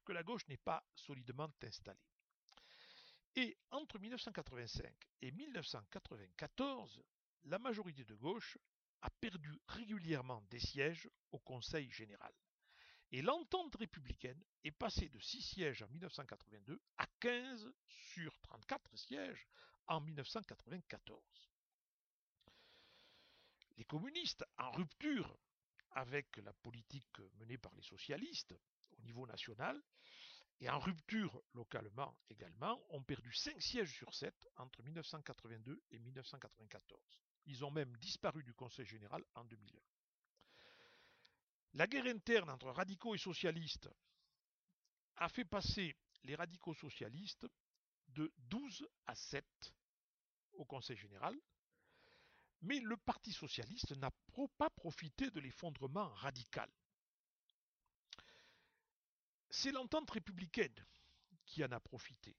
que la gauche n'est pas solidement installée. Et entre 1985 et 1994, la majorité de gauche a perdu régulièrement des sièges au Conseil général. Et l'entente républicaine est passée de 6 sièges en 1982 à 15 sur 34 sièges en 1994. Les communistes, en rupture avec la politique menée par les socialistes au niveau national, et en rupture localement également, ont perdu 5 sièges sur 7 entre 1982 et 1994. Ils ont même disparu du Conseil général en 2001. La guerre interne entre radicaux et socialistes a fait passer les radicaux socialistes de 12 à 7 au Conseil général, mais le Parti socialiste n'a pas profité de l'effondrement radical c'est l'entente républicaine qui en a profité.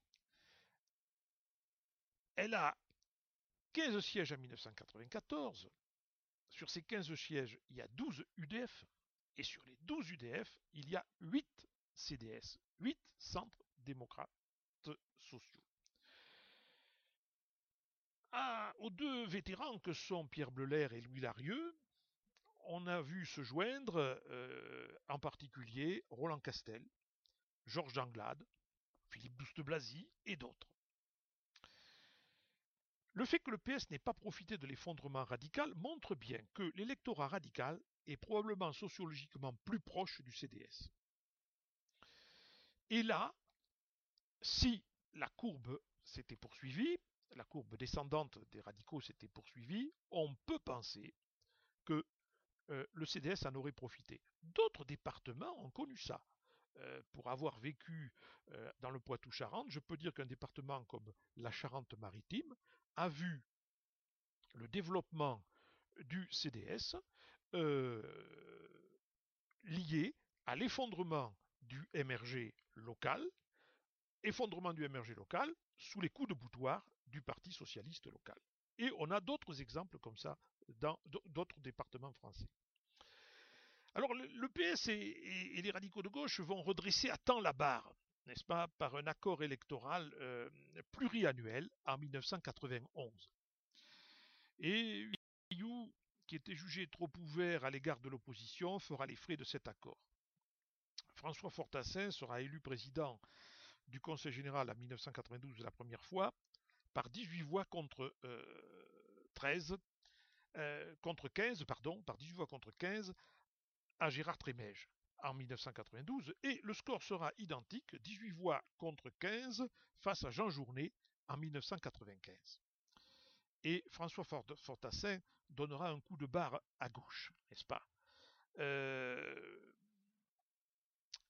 Elle a 15 sièges en 1994. Sur ces 15 sièges, il y a 12 UDF. Et sur les 12 UDF, il y a 8 CDS, 8 centres démocrates sociaux. Aux deux vétérans que sont Pierre Bleuler et Louis Larieux, on a vu se joindre euh, en particulier Roland Castel, Georges Danglade, Philippe Douste Blazy et d'autres. Le fait que le PS n'ait pas profité de l'effondrement radical montre bien que l'électorat radical est probablement sociologiquement plus proche du CDS. Et là, si la courbe s'était poursuivie, la courbe descendante des radicaux s'était poursuivie, on peut penser que euh, le CDS en aurait profité. D'autres départements ont connu ça. Euh, pour avoir vécu euh, dans le Poitou-Charentes, je peux dire qu'un département comme la Charente-Maritime a vu le développement du CDS euh, lié à l'effondrement du MRG local, effondrement du MRG local sous les coups de boutoir du Parti socialiste local. Et on a d'autres exemples comme ça dans d'autres départements français. Alors le PS et, les radicaux de gauche vont redresser à temps la barre, n'est-ce pas, par un accord électoral euh, pluriannuel en 1991. Et qui était jugé trop ouvert à l'égard de l'opposition, fera les frais de cet accord. François Fortassin sera élu président du Conseil général en 1992 la première fois, par 18 voix contre 13, euh, contre 15, pardon, par 18 voix contre 15, à Gérard Trémège. en 1992 et le score sera identique, 18 voix contre 15 face à Jean Journet en 1995. Et François Fortassin donnera un coup de barre à gauche, n'est-ce pas? Euh,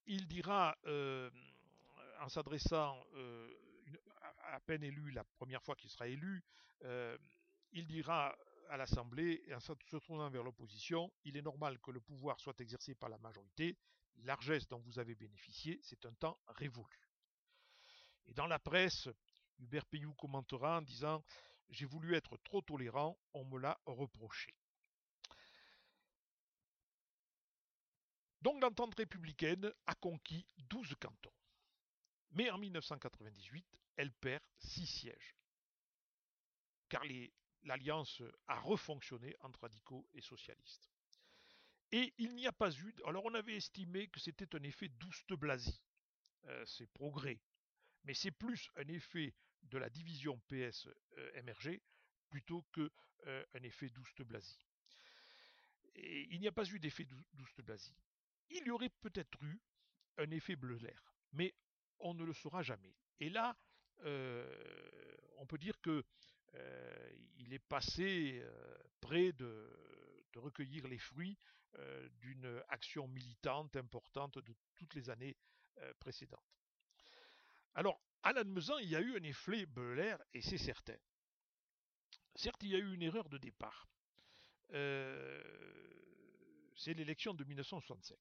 Il dira, euh, en s'adressant euh, à peine élu la première fois qu'il sera élu, il dira à l'Assemblée et en se tournant vers l'opposition, il est normal que le pouvoir soit exercé par la majorité. Largesse dont vous avez bénéficié, c'est un temps révolu. Et dans la presse, Hubert Payou commentera en disant J'ai voulu être trop tolérant, on me l'a reproché. Donc l'entente républicaine a conquis 12 cantons. Mais en 1998, elle perd 6 sièges. Car l'alliance a refonctionné entre radicaux et socialistes. Et il n'y a pas eu. Alors on avait estimé que c'était un effet douste blasie. Euh, c'est progrès. Mais c'est plus un effet de la division PS-MRG euh, plutôt qu'un euh, effet douste blasie. Et il n'y a pas eu d'effet douste blasie. Il y aurait peut-être eu un effet bleu-l'air, mais on ne le saura jamais. Et là, euh, on peut dire que euh, il est passé euh, près de, recueillir les fruits d'une action militante importante de toutes les années précédentes. Alors, à l'admesant, il y a eu un effet bleu-l'air, et c'est certain. Certes, il y a eu une erreur de départ. c'est l'élection de 1965.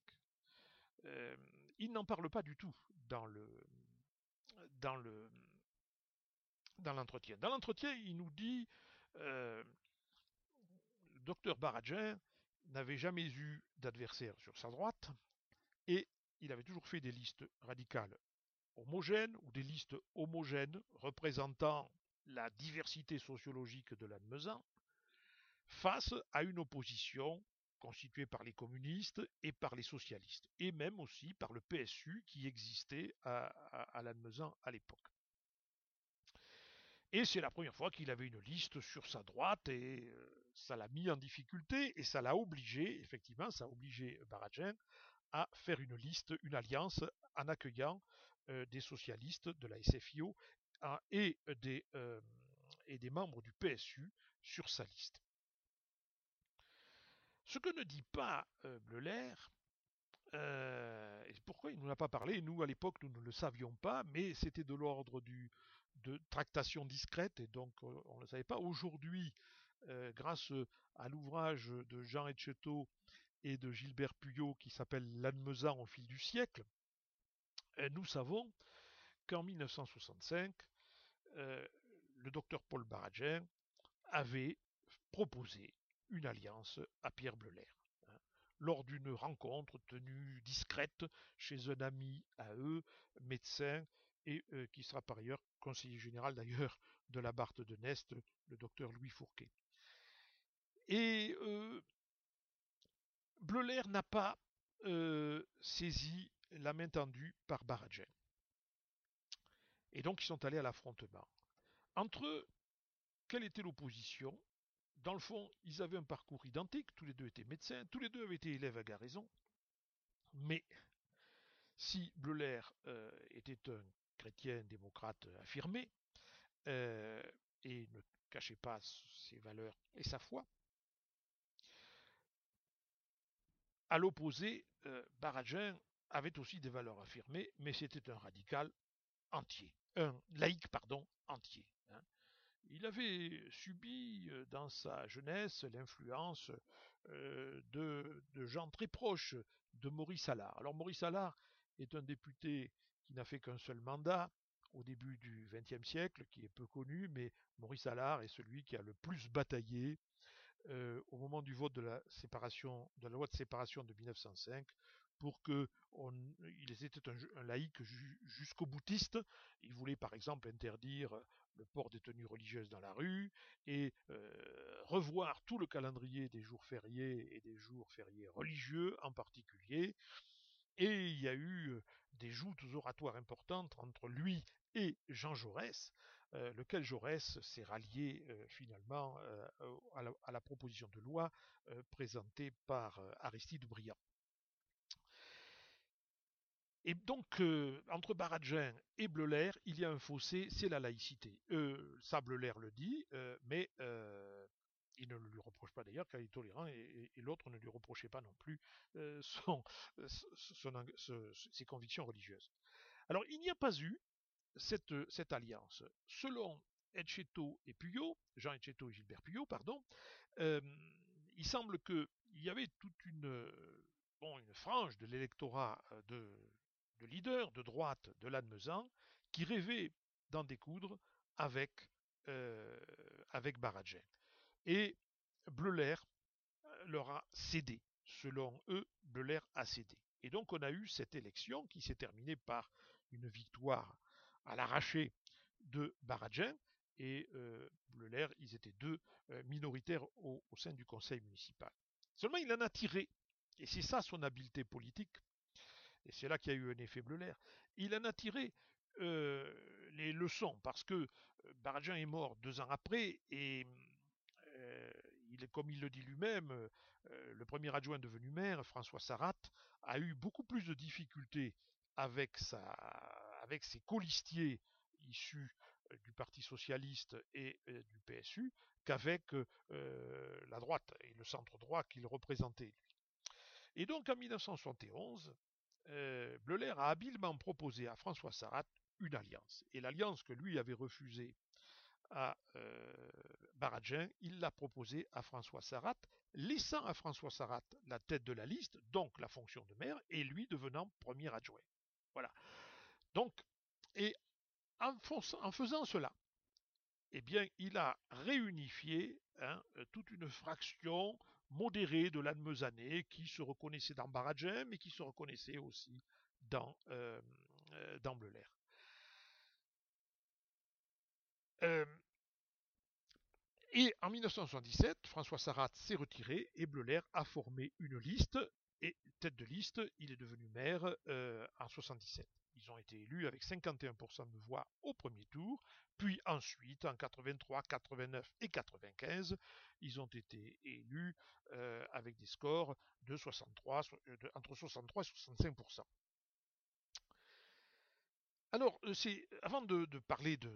il n'en parle pas du tout dans le dans le dans l'entretien. Dans l'entretien, il nous dit euh, le docteur Baradjin n'avait jamais eu d'adversaire sur sa droite et il avait toujours fait des listes radicales homogènes ou des listes homogènes représentant la diversité sociologique de l'Admezan face à une opposition constituée par les communistes et par les socialistes, et même aussi par le PSU qui existait à, à, à l'époque. Et c'est la première fois qu'il avait une liste sur sa droite et euh, ça l'a mis en difficulté et ça l'a obligé, effectivement, ça a obligé Baradjin à faire une liste, une alliance en accueillant euh, des socialistes de la SFIO et, des, euh, et des membres du PSU sur sa liste. Ce que ne dit pas Bleuler, et pourquoi il ne nous a pas parlé, nous à l'époque nous ne le savions pas, mais c'était de l'ordre du, de tractation discrète et donc on ne le savait pas. Aujourd'hui, grâce à l'ouvrage de Jean Etcheto et de Gilbert Puyot qui s'appelle L'Admezan au fil du siècle, euh, nous savons qu'en 1965, le docteur Paul Baradjin avait proposé une alliance à Pierre Bleuler hein, lors d'une rencontre tenue discrète chez un ami à eux, médecin, et qui sera par ailleurs conseiller général d'ailleurs de la Barthe de Nest, le docteur Louis Fourquet. Et euh, Bleuler n'a pas euh, saisi la main tendue par Baradjen. Et donc ils sont allés à l'affrontement. Entre eux, quelle était l'opposition? Dans le fond, ils avaient un parcours identique, tous les deux étaient médecins, tous les deux avaient été élèves à Garaison. Mais si Bleuler était un chrétien démocrate affirmé euh, et ne cachait pas ses valeurs et sa foi. À l'opposé, euh, avait aussi des valeurs affirmées, mais c'était un radical entier, un laïc pardon entier. Hein. Il avait subi euh, dans sa jeunesse l'influence de, de, gens très proches de Maurice Allard. Alors Maurice Allard est un député qui n'a fait qu'un seul mandat au début du XXe siècle, qui est peu connu, mais Maurice Allard est celui qui a le plus bataillé euh, au moment du vote de la séparation, de la loi de séparation de 1905, pour que on, il était un, laïc jusqu'au boutiste. Il voulait par exemple interdire le port des tenues religieuses dans la rue et euh, revoir tout le calendrier des jours fériés et des jours fériés religieux en particulier. Et il y a eu des joutes oratoires importantes entre lui et Jean Jaurès, euh, lequel Jaurès s'est rallié euh, finalement euh, à, la, proposition de loi présentée par Aristide Briand. Et donc, entre Baradin et Bleuler, il y a un fossé, c'est la laïcité. Ça, Bleuler le dit, mais il ne lui reproche pas d'ailleurs car il est tolérant et, l'autre ne lui reprochait pas non plus euh, son, ses convictions religieuses. Alors, il n'y a pas eu cette, cette alliance. Selon Etcheto et Puyot, Jean Etcheto et Gilbert Puyot, pardon, euh, il semble qu'il y avait toute une, frange de l'électorat de, de leader de droite de Lannemezan qui rêvait d'en découdre avec, euh. Et Bleuler leur a cédé. Selon eux, Bleuler a cédé. Et donc on a eu cette élection qui s'est terminée par une victoire à l'arraché de Baradin et euh, Bleuler, ils étaient deux euh, minoritaires au, sein du conseil municipal. Seulement il en a tiré, et c'est ça son habileté politique, et c'est là qu'il y a eu un effet Bleuler, il en a tiré euh, les leçons, parce que Baradin est mort deux ans après, et euh, comme il le dit lui-même, euh, le premier adjoint devenu maire, François Sarat, a eu beaucoup plus de difficultés avec, ses colistiers issus du Parti socialiste et du PSU qu'avec euh, la droite et le centre droit qu'il représentait lui. Et donc en 1971, euh, Bleuler a habilement proposé à François Sarat une alliance. Et l'alliance que lui avait refusée à euh, il l'a proposée à François Sarat, laissant à François Sarat la tête de la liste, donc la fonction de maire, et lui devenant premier adjoint. Voilà. Donc, et en, faisant cela, eh bien, il a réunifié hein, toute une fraction modérée de l'Anne qui se reconnaissait dans Baradin, mais qui se reconnaissait aussi dans, euh, dans Bleuler. Euh, et en 1977, François Sarat s'est retiré et Bleuler a formé une liste. Et tête de liste, il est devenu maire euh, en 77. Ils ont été élus avec 51% de voix au premier tour, puis ensuite en 83, 89 et 95, ils ont été élus euh, avec des scores de 63, de, entre 63 et 65%. Alors, avant de parler de,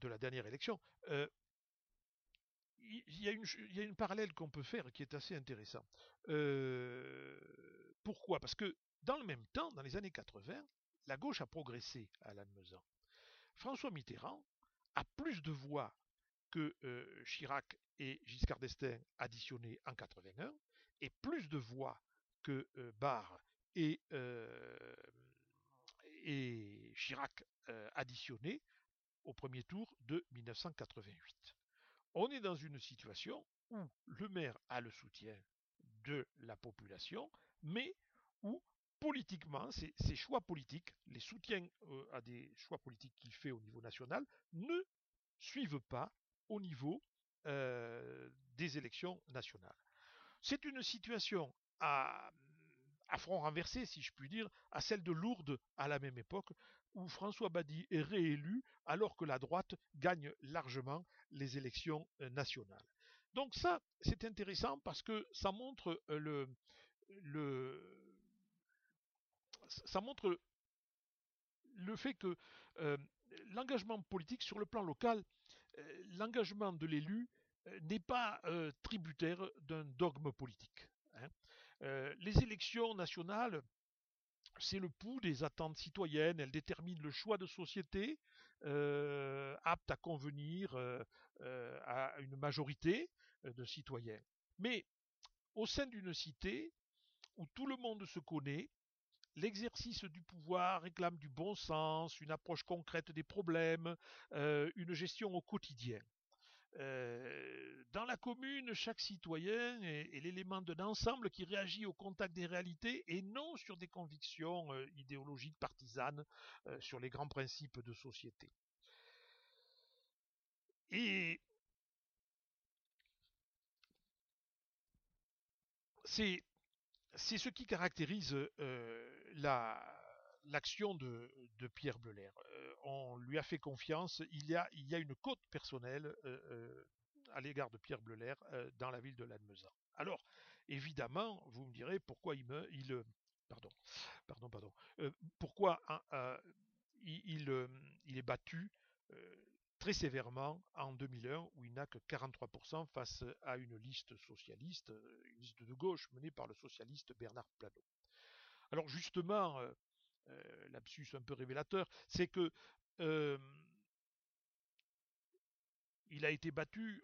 de, la dernière élection, euh, il y, a une, parallèle qu'on peut faire qui est assez intéressant. Euh, pourquoi? Parce que dans le même temps, dans les années 80, la gauche a progressé à Lannemezan. François Mitterrand a plus de voix que euh, Chirac et Giscard d'Estaing additionnés en 81, et plus de voix que euh, Barre et Chirac additionnés au premier tour de 1988. On est dans une situation où le maire a le soutien de la population, mais où politiquement, ces, choix politiques, les soutiens euh, à des choix politiques qu'il fait au niveau national, ne suivent pas au niveau euh, des élections nationales. C'est une situation à, front renversé, si je puis dire, à celle de Lourdes à la même époque, où François Badi est réélu alors que la droite gagne largement les élections euh, nationales. Donc ça, c'est intéressant parce que ça montre le, le, ça montre le fait que euh, l'engagement politique sur le plan local, euh, l'engagement de l'élu euh, n'est pas euh, tributaire d'un dogme politique. Hein. les élections nationales, c'est le pouls des attentes citoyennes, elles déterminent le choix de société apte à convenir à une majorité de citoyens. Mais au sein d'une cité où tout le monde se connaît, l'exercice du pouvoir réclame du bon sens, une approche concrète des problèmes, euh, une gestion au quotidien. Euh, dans la commune, chaque citoyen est, l'élément d'un ensemble qui réagit au contact des réalités et non sur des convictions euh, idéologiques partisanes euh, sur les grands principes de société. Et c'est c'est ce qui caractérise euh, l'action la, de, Pierre Bleuler. Euh, on lui a fait confiance, il y a, une cote personnelle euh, à l'égard de Pierre Bleuler dans la ville de Lannemezan. Alors, évidemment, vous me direz pourquoi il, me, est battu très sévèrement en 2001 où il n'a que 43% face à une liste socialiste, une liste de gauche menée par le socialiste Bernard Planot. Alors justement, euh, lapsus un peu révélateur, c'est que il a été battu,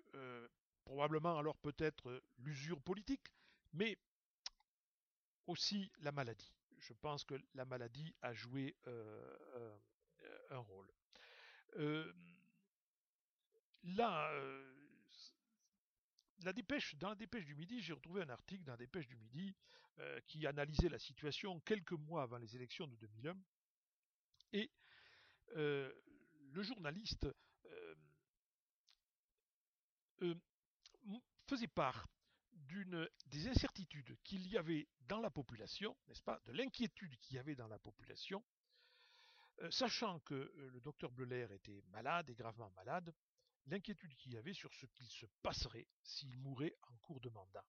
probablement alors peut-être l'usure politique, mais aussi la maladie. Je pense que la maladie a joué un rôle. là, la dépêche, dans la dépêche du Midi, j'ai retrouvé un article dans la dépêche du Midi euh, qui analysait la situation quelques mois avant les élections de 2001. Et euh, le journaliste euh, faisait part des incertitudes qu'il y avait dans la population, n'est-ce pas, de l'inquiétude qu'il y avait dans la population, sachant que le docteur Bleuler était malade et gravement malade, l'inquiétude qu'il y avait sur ce qu'il se passerait s'il mourait en cours de mandat.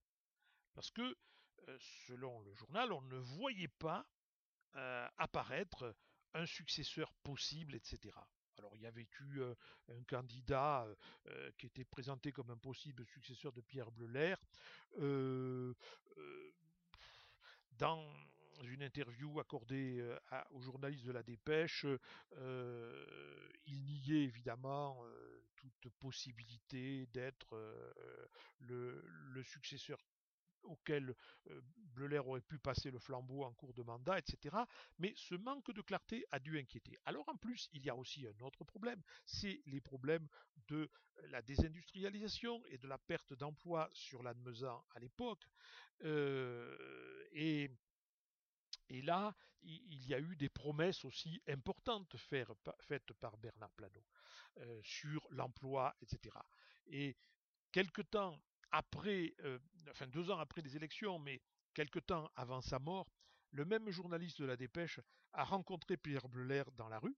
Parce que, euh, selon le journal, on ne voyait pas euh, apparaître un successeur possible, etc. Alors il y avait eu euh, un candidat qui était présenté comme un possible successeur de Pierre Bleuler. dans une interview accordée aux journalistes de la Dépêche, il niait évidemment toute possibilité d'être le, successeur auquel Bleuler aurait pu passer le flambeau en cours de mandat, etc. Mais ce manque de clarté a dû inquiéter. Alors en plus, il y a aussi un autre problème, c'est les problèmes de la désindustrialisation et de la perte d'emploi sur l'Admezan à l'époque. et et là, il y a eu des promesses aussi importantes faites par Bernard Planot euh, sur l'emploi, etc. Et quelque temps après, euh, enfin deux ans après les élections, mais quelque temps avant sa mort, le même journaliste de la Dépêche a rencontré Pierre Bleuler dans la rue,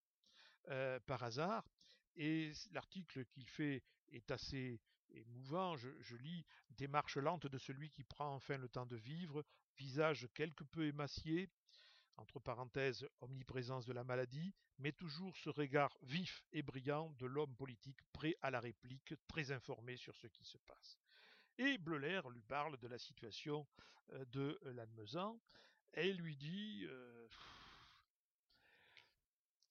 euh, par hasard, et l'article qu'il fait est assez émouvant. Je, lis Démarche lente de celui qui prend enfin le temps de vivre, visage quelque peu émacié, entre parenthèses, omniprésence de la maladie, mais toujours ce regard vif et brillant de l'homme politique prêt à la réplique, très informé sur ce qui se passe. Et Bleuler lui parle de la situation euh, de Lannemezan et lui dit euh,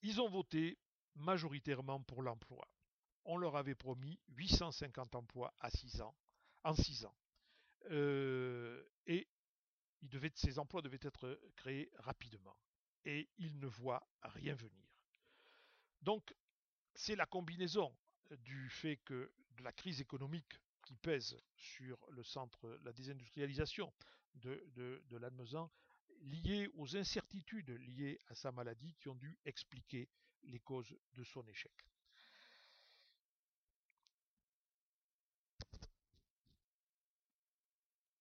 Ils ont voté majoritairement pour l'emploi. On leur avait promis 850 emplois à 6 ans, en 6 ans. Euh, et ces emplois devaient être créés rapidement. Et ils ne voient rien venir. Donc, c'est la combinaison du fait que de la crise économique qui pèse sur le centre, la désindustrialisation de, de, de liée aux incertitudes liées à sa maladie qui ont dû expliquer les causes de son échec.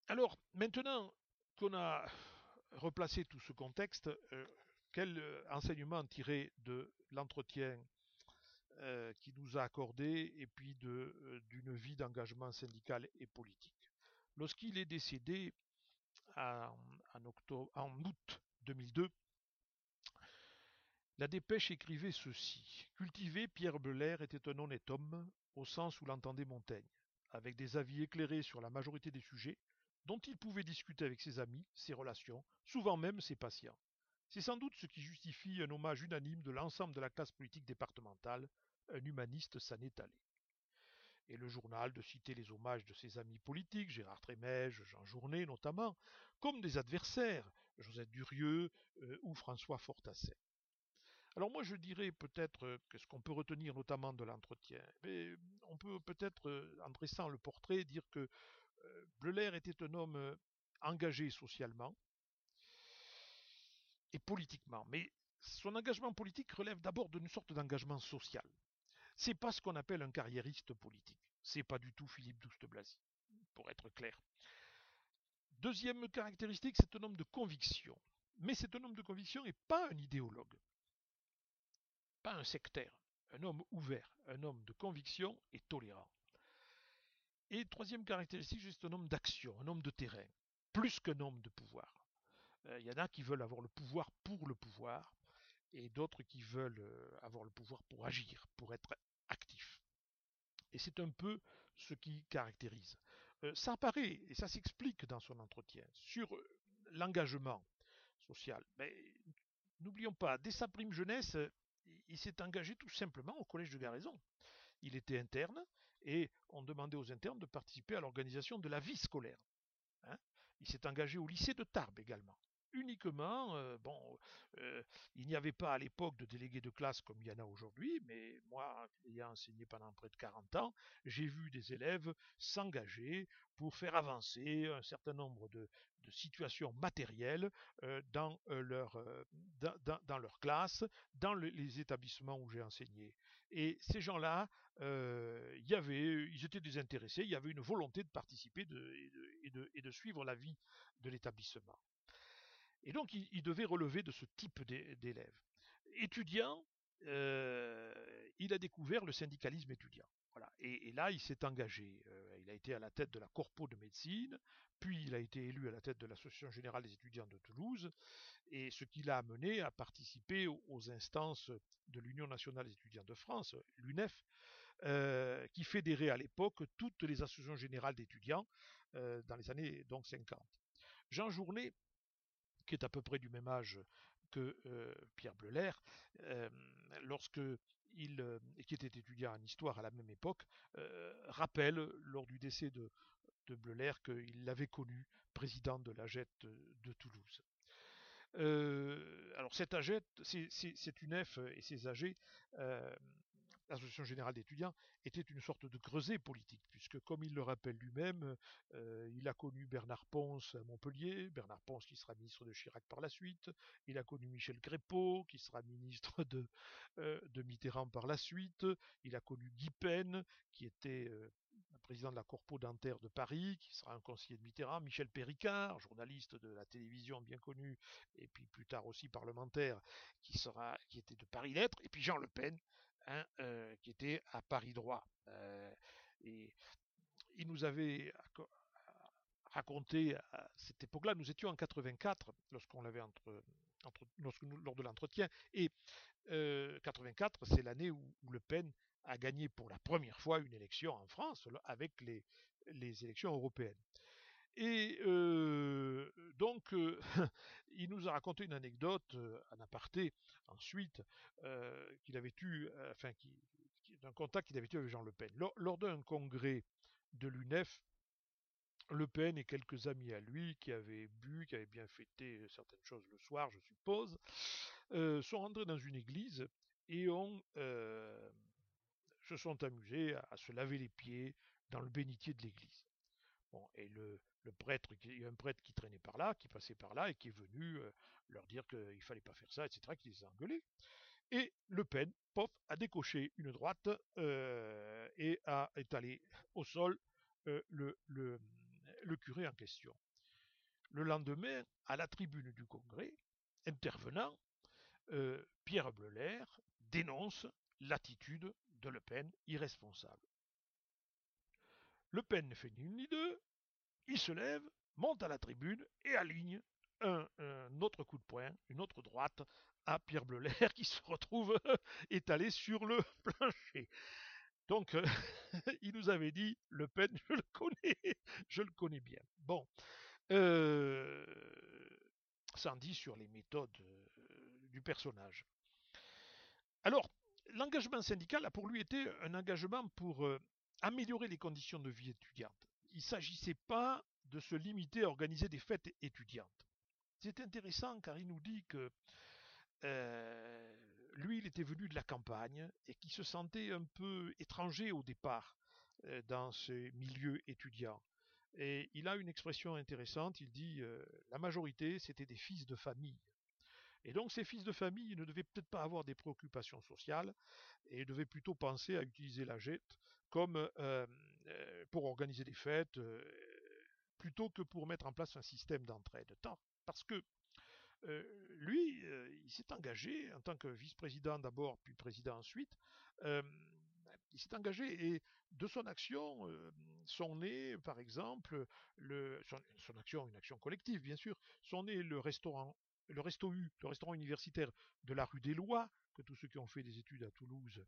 Alors, maintenant qu'on a replacé tout ce contexte, euh, quel euh, enseignement tirer de l'entretien euh, qui nous a accordé et puis d'une vie d'engagement syndical et politique? Lorsqu'il est décédé en, octobre, en août 2002, la dépêche écrivait ceci. Cultiver Pierre Belair était un honnête homme, au sens où l'entendait Montaigne, avec des avis éclairés sur la majorité des sujets, dont il pouvait discuter avec ses amis, ses relations, souvent même ses patients. C'est sans doute ce qui justifie un hommage unanime de l'ensemble de la classe politique départementale, un humaniste s'en est. Et le journal de citer les hommages de ses amis politiques, Gérard Trémège, Jean Journet notamment, comme des adversaires, Joseph Durieux euh, ou François Fortassin. Alors moi je dirais peut-être que ce qu'on peut retenir notamment de l'entretien, on peut peut-être, euh, en dressant le portrait, dire que euh, Bleuler était un homme euh, engagé socialement et politiquement, mais son engagement politique relève d'abord d'une sorte d'engagement social. C'est pas ce qu'on appelle un carriériste politique. C'est pas du tout Philippe Douste Blazy, pour être clair. Deuxième caractéristique, c'est un homme de conviction. Mais c'est un homme de conviction et pas un idéologue. Pas un sectaire. Un homme ouvert, un homme de conviction et tolérant. Et troisième caractéristique, c'est un homme d'action, un homme de terrain, plus qu'un homme de pouvoir. Il y en a qui veulent avoir le pouvoir pour le pouvoir, et d'autres qui veulent avoir le pouvoir pour agir, pour être actif. Et c'est un peu ce qui caractérise. ça apparaît, et ça s'explique dans son entretien, sur l'engagement social. Mais n'oublions pas, dès sa prime jeunesse, il s'est engagé tout simplement au collège de Garaison. Il était interne et on demandait aux internes de participer à l'organisation de la vie scolaire. Hein. il s'est engagé au lycée de Tarbes également uniquement, euh, bon, euh, il n'y avait pas à l'époque de délégués de classe comme il y en a aujourd'hui, mais moi, ayant enseigné pendant près de 40 ans, j'ai vu des élèves s'engager pour faire avancer un certain nombre de, situations matérielles euh, dans, leur, dans, leur classe, dans les établissements où j'ai enseigné. Et ces gens-là, y avait, ils étaient désintéressés, il y avait une volonté de participer et, de, et de suivre la vie de l'établissement. Et donc, il, devait relever de ce type d'élèves. Étudiant, il a découvert le syndicalisme étudiant. Voilà. Et, là, il s'est engagé. Il a été à la tête de la Corpo de médecine, puis il a été élu à la tête de l'Association générale des étudiants de Toulouse, et ce qui l'a amené à participer aux, instances de l'Union nationale des étudiants de France, l'UNEF, qui fédérait à l'époque toutes les associations générales d'étudiants dans les années donc 50. Jean Journet qui est à peu près du même âge que Pierre Bleuler, lorsque il, euh, qui était étudiant en histoire à la même époque, rappelle lors du décès de, de Bleuler qu'il l'avait connu président de la JET de, Toulouse. alors cette AGET, c'est une et ses AG l'Association générale d'étudiants était une sorte de creuset politique, puisque comme il le rappelle lui-même, euh, il a connu Bernard Ponce à Montpellier, Bernard Ponce qui sera ministre de Chirac par la suite, il a connu Michel Crépeau qui sera ministre de, euh, Mitterrand par la suite, il a connu Guy Pen qui était euh, président de la Corpo dentaire de Paris, qui sera un conseiller de Mitterrand, Michel Péricard, journaliste de la télévision bien connu, et puis plus tard aussi parlementaire, qui, sera, qui était de Paris Lettres, et puis Jean Le Pen, Hein, euh, qui était à Paris droit. Euh, et il nous avait raconté à cette époque-là, nous étions en 84 lorsqu'on l'avait entre, lors de l'entretien, et 84 euh, c'est l'année où, Le Pen a gagné pour la première fois une élection en France avec les, les élections européennes. Et donc, il nous a raconté une anecdote, en aparté, ensuite, qu'il avait eu, enfin, d'un contact qu'il avait eu avec Jean Le Pen. Lors, d'un congrès de l'UNEF, Le Pen et quelques amis à lui qui avaient bu, qui avaient bien fêté certaines choses le soir, je suppose, sont rentrés dans une église et ont, se sont amusés à se laver les pieds dans le bénitier de l'église. Et le, prêtre, il y a un prêtre qui traînait par là, qui passait par là et qui est venu euh, leur dire qu'il fallait pas faire ça, etc., qui les a engueulés. Et Le Pen, pof, a décoché une droite euh, et a étalé au sol euh, le curé en question. Le lendemain, à la tribune du Congrès, intervenant, Pierre Bleuler dénonce l'attitude de Le Pen irresponsable. Le Pen ne fait ni une ni deux, il se lève, monte à la tribune et aligne un, autre coup de poing, une autre droite à Pierre Bleuler qui se retrouve étalé sur le plancher. Donc, euh, il nous avait dit, Le Pen, je le connais, je le connais bien. Bon, euh, ça en dit sur les méthodes euh, du personnage. Alors, l'engagement syndical a pour lui été un engagement pour améliorer les conditions de vie étudiante il ne s'agissait pas de se limiter à organiser des fêtes étudiantes. C'est intéressant car il nous dit que euh, lui, il était venu de la campagne et qu'il se sentait un peu étranger au départ euh, dans ces milieux étudiants. Et il a une expression intéressante, il dit euh, la majorité, c'était des fils de famille. Et donc ces fils de famille ne devaient peut-être pas avoir des préoccupations sociales et devaient plutôt penser à utiliser la jette comme pour organiser des fêtes, plutôt que pour mettre en place un système d'entraide. Parce que lui, il s'est engagé en tant que vice-président d'abord, puis président ensuite, il s'est engagé et de son action sont nés, par exemple, le, son, action, une action collective bien sûr, sont nés le restaurant, le Resto U, le restaurant universitaire de la rue des Lois, que tous ceux qui ont fait des études à Toulouse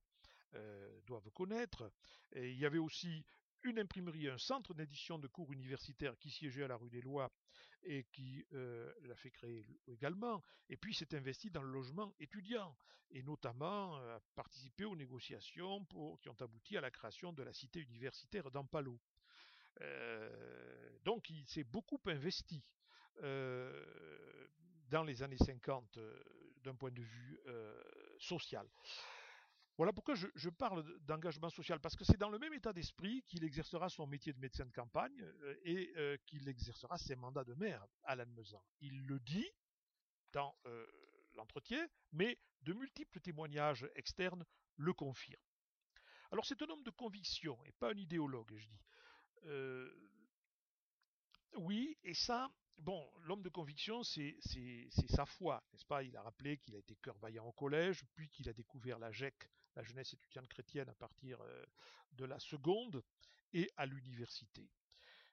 doivent connaître. Il y avait aussi une imprimerie, un centre d'édition de cours universitaires qui siégeait à la rue des Lois et qui euh, l'a fait créer également. Et puis s'est investi dans le logement étudiant et notamment euh, a participé aux négociations qui ont abouti à la création de la cité universitaire d'Ampalo. Euh, donc il s'est beaucoup investi dans les années 50 d'un point de vue social. Voilà pourquoi je, parle d'engagement social, parce que c'est dans le même état d'esprit qu'il exercera son métier de médecin de campagne euh, et euh, qu'il exercera ses mandats de maire à Lannemezan. Il le dit dans euh, l'entretien, mais de multiples témoignages externes le confirment. Alors c'est un homme de conviction et pas un idéologue, je dis. oui, et ça, bon, l'homme de conviction, c'est sa foi, n'est-ce pas? Il a rappelé qu'il a été cœur vaillant au collège, puis qu'il a découvert la GEC la jeunesse étudiante chrétienne à partir euh, de la seconde et à l'université,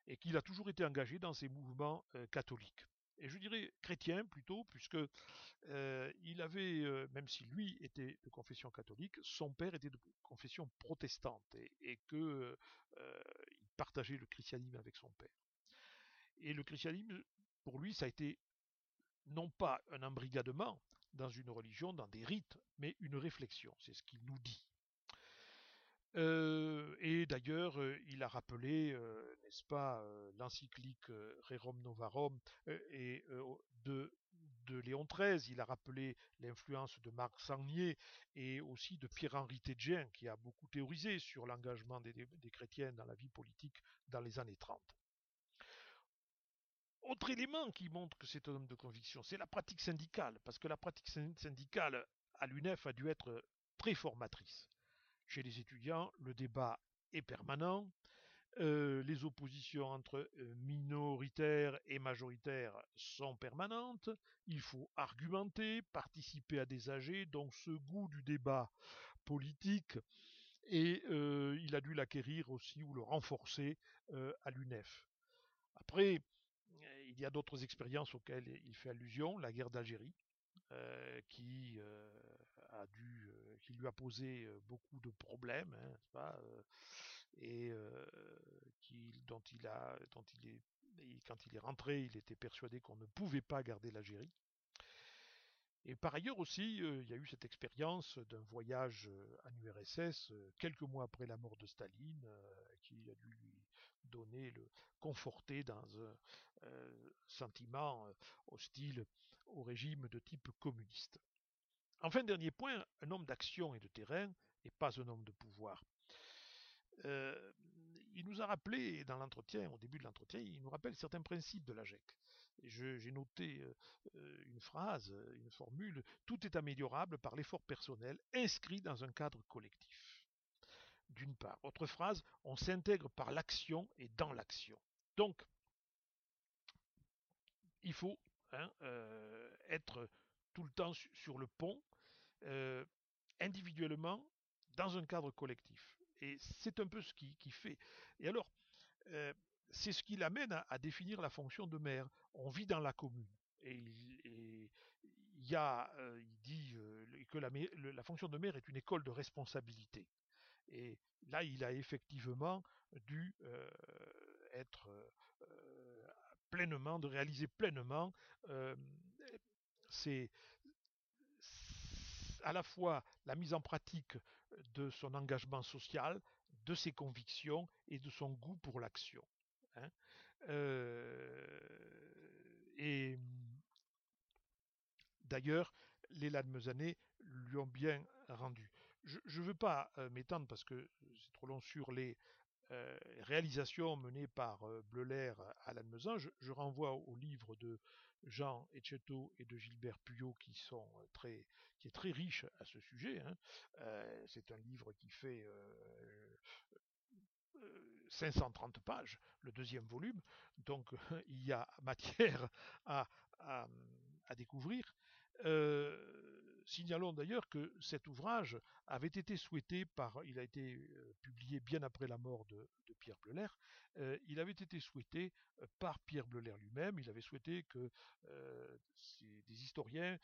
et qu'il a toujours été engagé dans ces mouvements euh, catholiques. Et je dirais chrétien plutôt, puisque euh, il avait, même si lui était de confession catholique, son père était de confession protestante et, et que il partageait le christianisme avec son père. Et le christianisme, pour lui, ça a été non pas un embrigadement, dans une religion, dans des rites, mais une réflexion, c'est ce qu'il nous dit. Euh, et d'ailleurs, euh, il a rappelé, euh, n'est-ce pas, l'encyclique Rerum Novarum et de, de Léon XIII. Il a rappelé l'influence de Marc Sangnier et aussi de Pierre-Henri Tedjen, qui a beaucoup théorisé sur l'engagement des, des chrétiens dans la vie politique dans les années 30 autre élément qui montre que c'est un homme de conviction, c'est la pratique syndicale, parce que la pratique syndicale à l'UNEF a dû être très formatrice. Chez les étudiants, le débat est permanent, euh, les oppositions entre euh, minoritaires et majoritaires sont permanentes, il faut argumenter, participer à des AG, donc ce goût du débat politique, et euh, il a dû l'acquérir aussi ou le renforcer à l'UNEF. Après, il y a d'autres expériences auxquelles il fait allusion, la guerre d'Algérie, euh, qui euh, a dû, euh, qui lui a posé beaucoup de problèmes, hein, pas, et dont il a, dont il est, quand il est rentré, il était persuadé qu'on ne pouvait pas garder l'Algérie. Et par ailleurs aussi, il y a eu cette expérience d'un voyage en URSS quelques mois après la mort de Staline, qui a dû donner, le conforter dans un euh, sentiment euh, hostile au régime de type communiste. Enfin, dernier point, un homme d'action et de terrain et pas un homme de pouvoir. Euh, il nous a rappelé dans l'entretien, au début de l'entretien, il nous rappelle certains principes de la GEC. J'ai noté une phrase, une formule, tout est améliorable par l'effort personnel inscrit dans un cadre collectif. D'une part. Autre phrase, on s'intègre par l'action et dans l'action. Donc, il faut hein, euh, être tout le temps sur le pont, euh, individuellement, dans un cadre collectif. Et c'est un peu ce qui, fait. Et alors, euh, c'est ce qui l'amène à, définir la fonction de maire. On vit dans la commune. Et, il, y a, il dit que la, la fonction de maire est une école de responsabilité. Et là, il a effectivement dû être pleinement, de réaliser pleinement à la fois la mise en pratique de son engagement social, de ses convictions et de son goût pour l'action. Hein. et d'ailleurs, les Ladmesanais lui ont bien rendu. Je ne veux pas m'étendre parce que c'est trop long sur les euh, réalisation menée par euh, Bleuler à Lannemezan, je, je, renvoie au livre de Jean Etcheto et de Gilbert Puyot qui sont euh, très, qui est très riche à ce sujet. Hein. c'est un livre qui fait 530 pages, le deuxième volume, donc il y a matière à découvrir. Signalons d'ailleurs que cet ouvrage avait été souhaité par, il a été publié bien après la mort de, Pierre Bleuler, il avait été souhaité par Pierre Bleuler lui-même, il avait souhaité que des historiens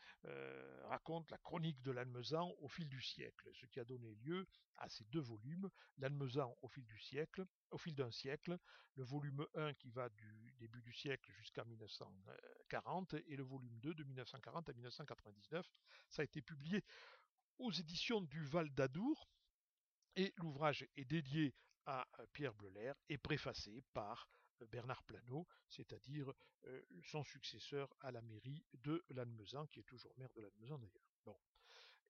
racontent la chronique de l'Almezan au fil du siècle, ce qui a donné lieu à ces deux volumes, l'Almezan au fil du siècle, au fil d'un siècle, le volume 1 qui va du début du siècle jusqu'à 1940 et le volume 2 de 1940 à 1999. Ça publié aux éditions du Val d'Adour et l'ouvrage est dédié à euh, Pierre Bleuler et préfacé par euh, Bernard Planot, c'est-à-dire euh, son successeur à la mairie de Lannemezan, qui est toujours maire de Lannemezan d'ailleurs. Bon.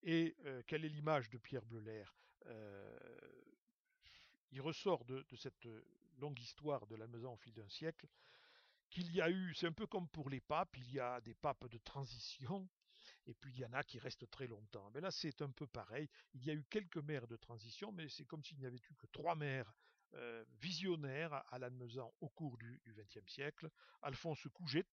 Et quelle est l'image de Pierre Bleuler Il ressort de, de, cette longue histoire de Lannemezan au fil d'un siècle qu'il y a eu, c'est un peu comme pour les papes, il y a des papes de transition, et puis il y en a qui restent très longtemps. Mais là, c'est un peu pareil. Il y a eu quelques maires de transition, mais c'est comme s'il n'y avait eu que trois maires euh, visionnaires à Lannemezan au cours du XXe siècle. Alphonse Couget,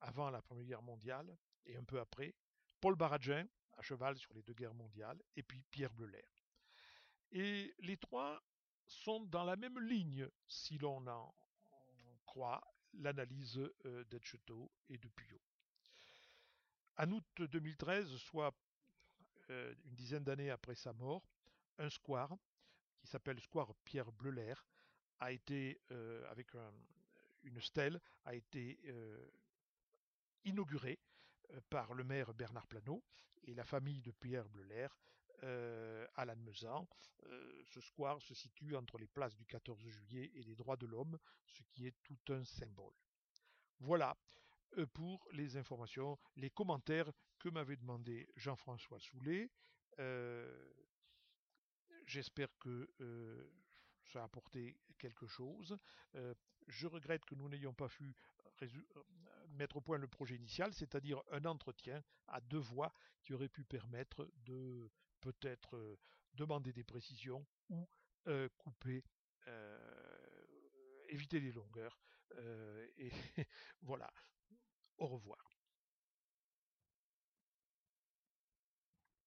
avant la Première Guerre mondiale, et un peu après. Paul Baradin, à cheval sur les deux guerres mondiales, et puis Pierre Bleuler. Et les trois sont dans la même ligne, si l'on en croit l'analyse euh, d'Etcheteau et de Puyot. En août 2013, soit euh, une dizaine d'années après sa mort, un square qui s'appelle Square Pierre Bleuler a été, euh, avec une stèle, a été inauguré par le maire Bernard Planot et la famille de Pierre Bleuler à Lannemezan. ce square se situe entre les places du 14 juillet et des droits de l'homme, ce qui est tout un symbole. Voilà pour les informations, les commentaires que m'avait demandé Jean-François Soulet. J'espère que ça a apporté quelque chose. je regrette que nous n'ayons pas pu mettre au point le projet initial, c'est-à-dire un entretien à deux voix qui aurait pu permettre de peut-être demander des précisions ou couper, éviter les longueurs. et voilà. Au revoir.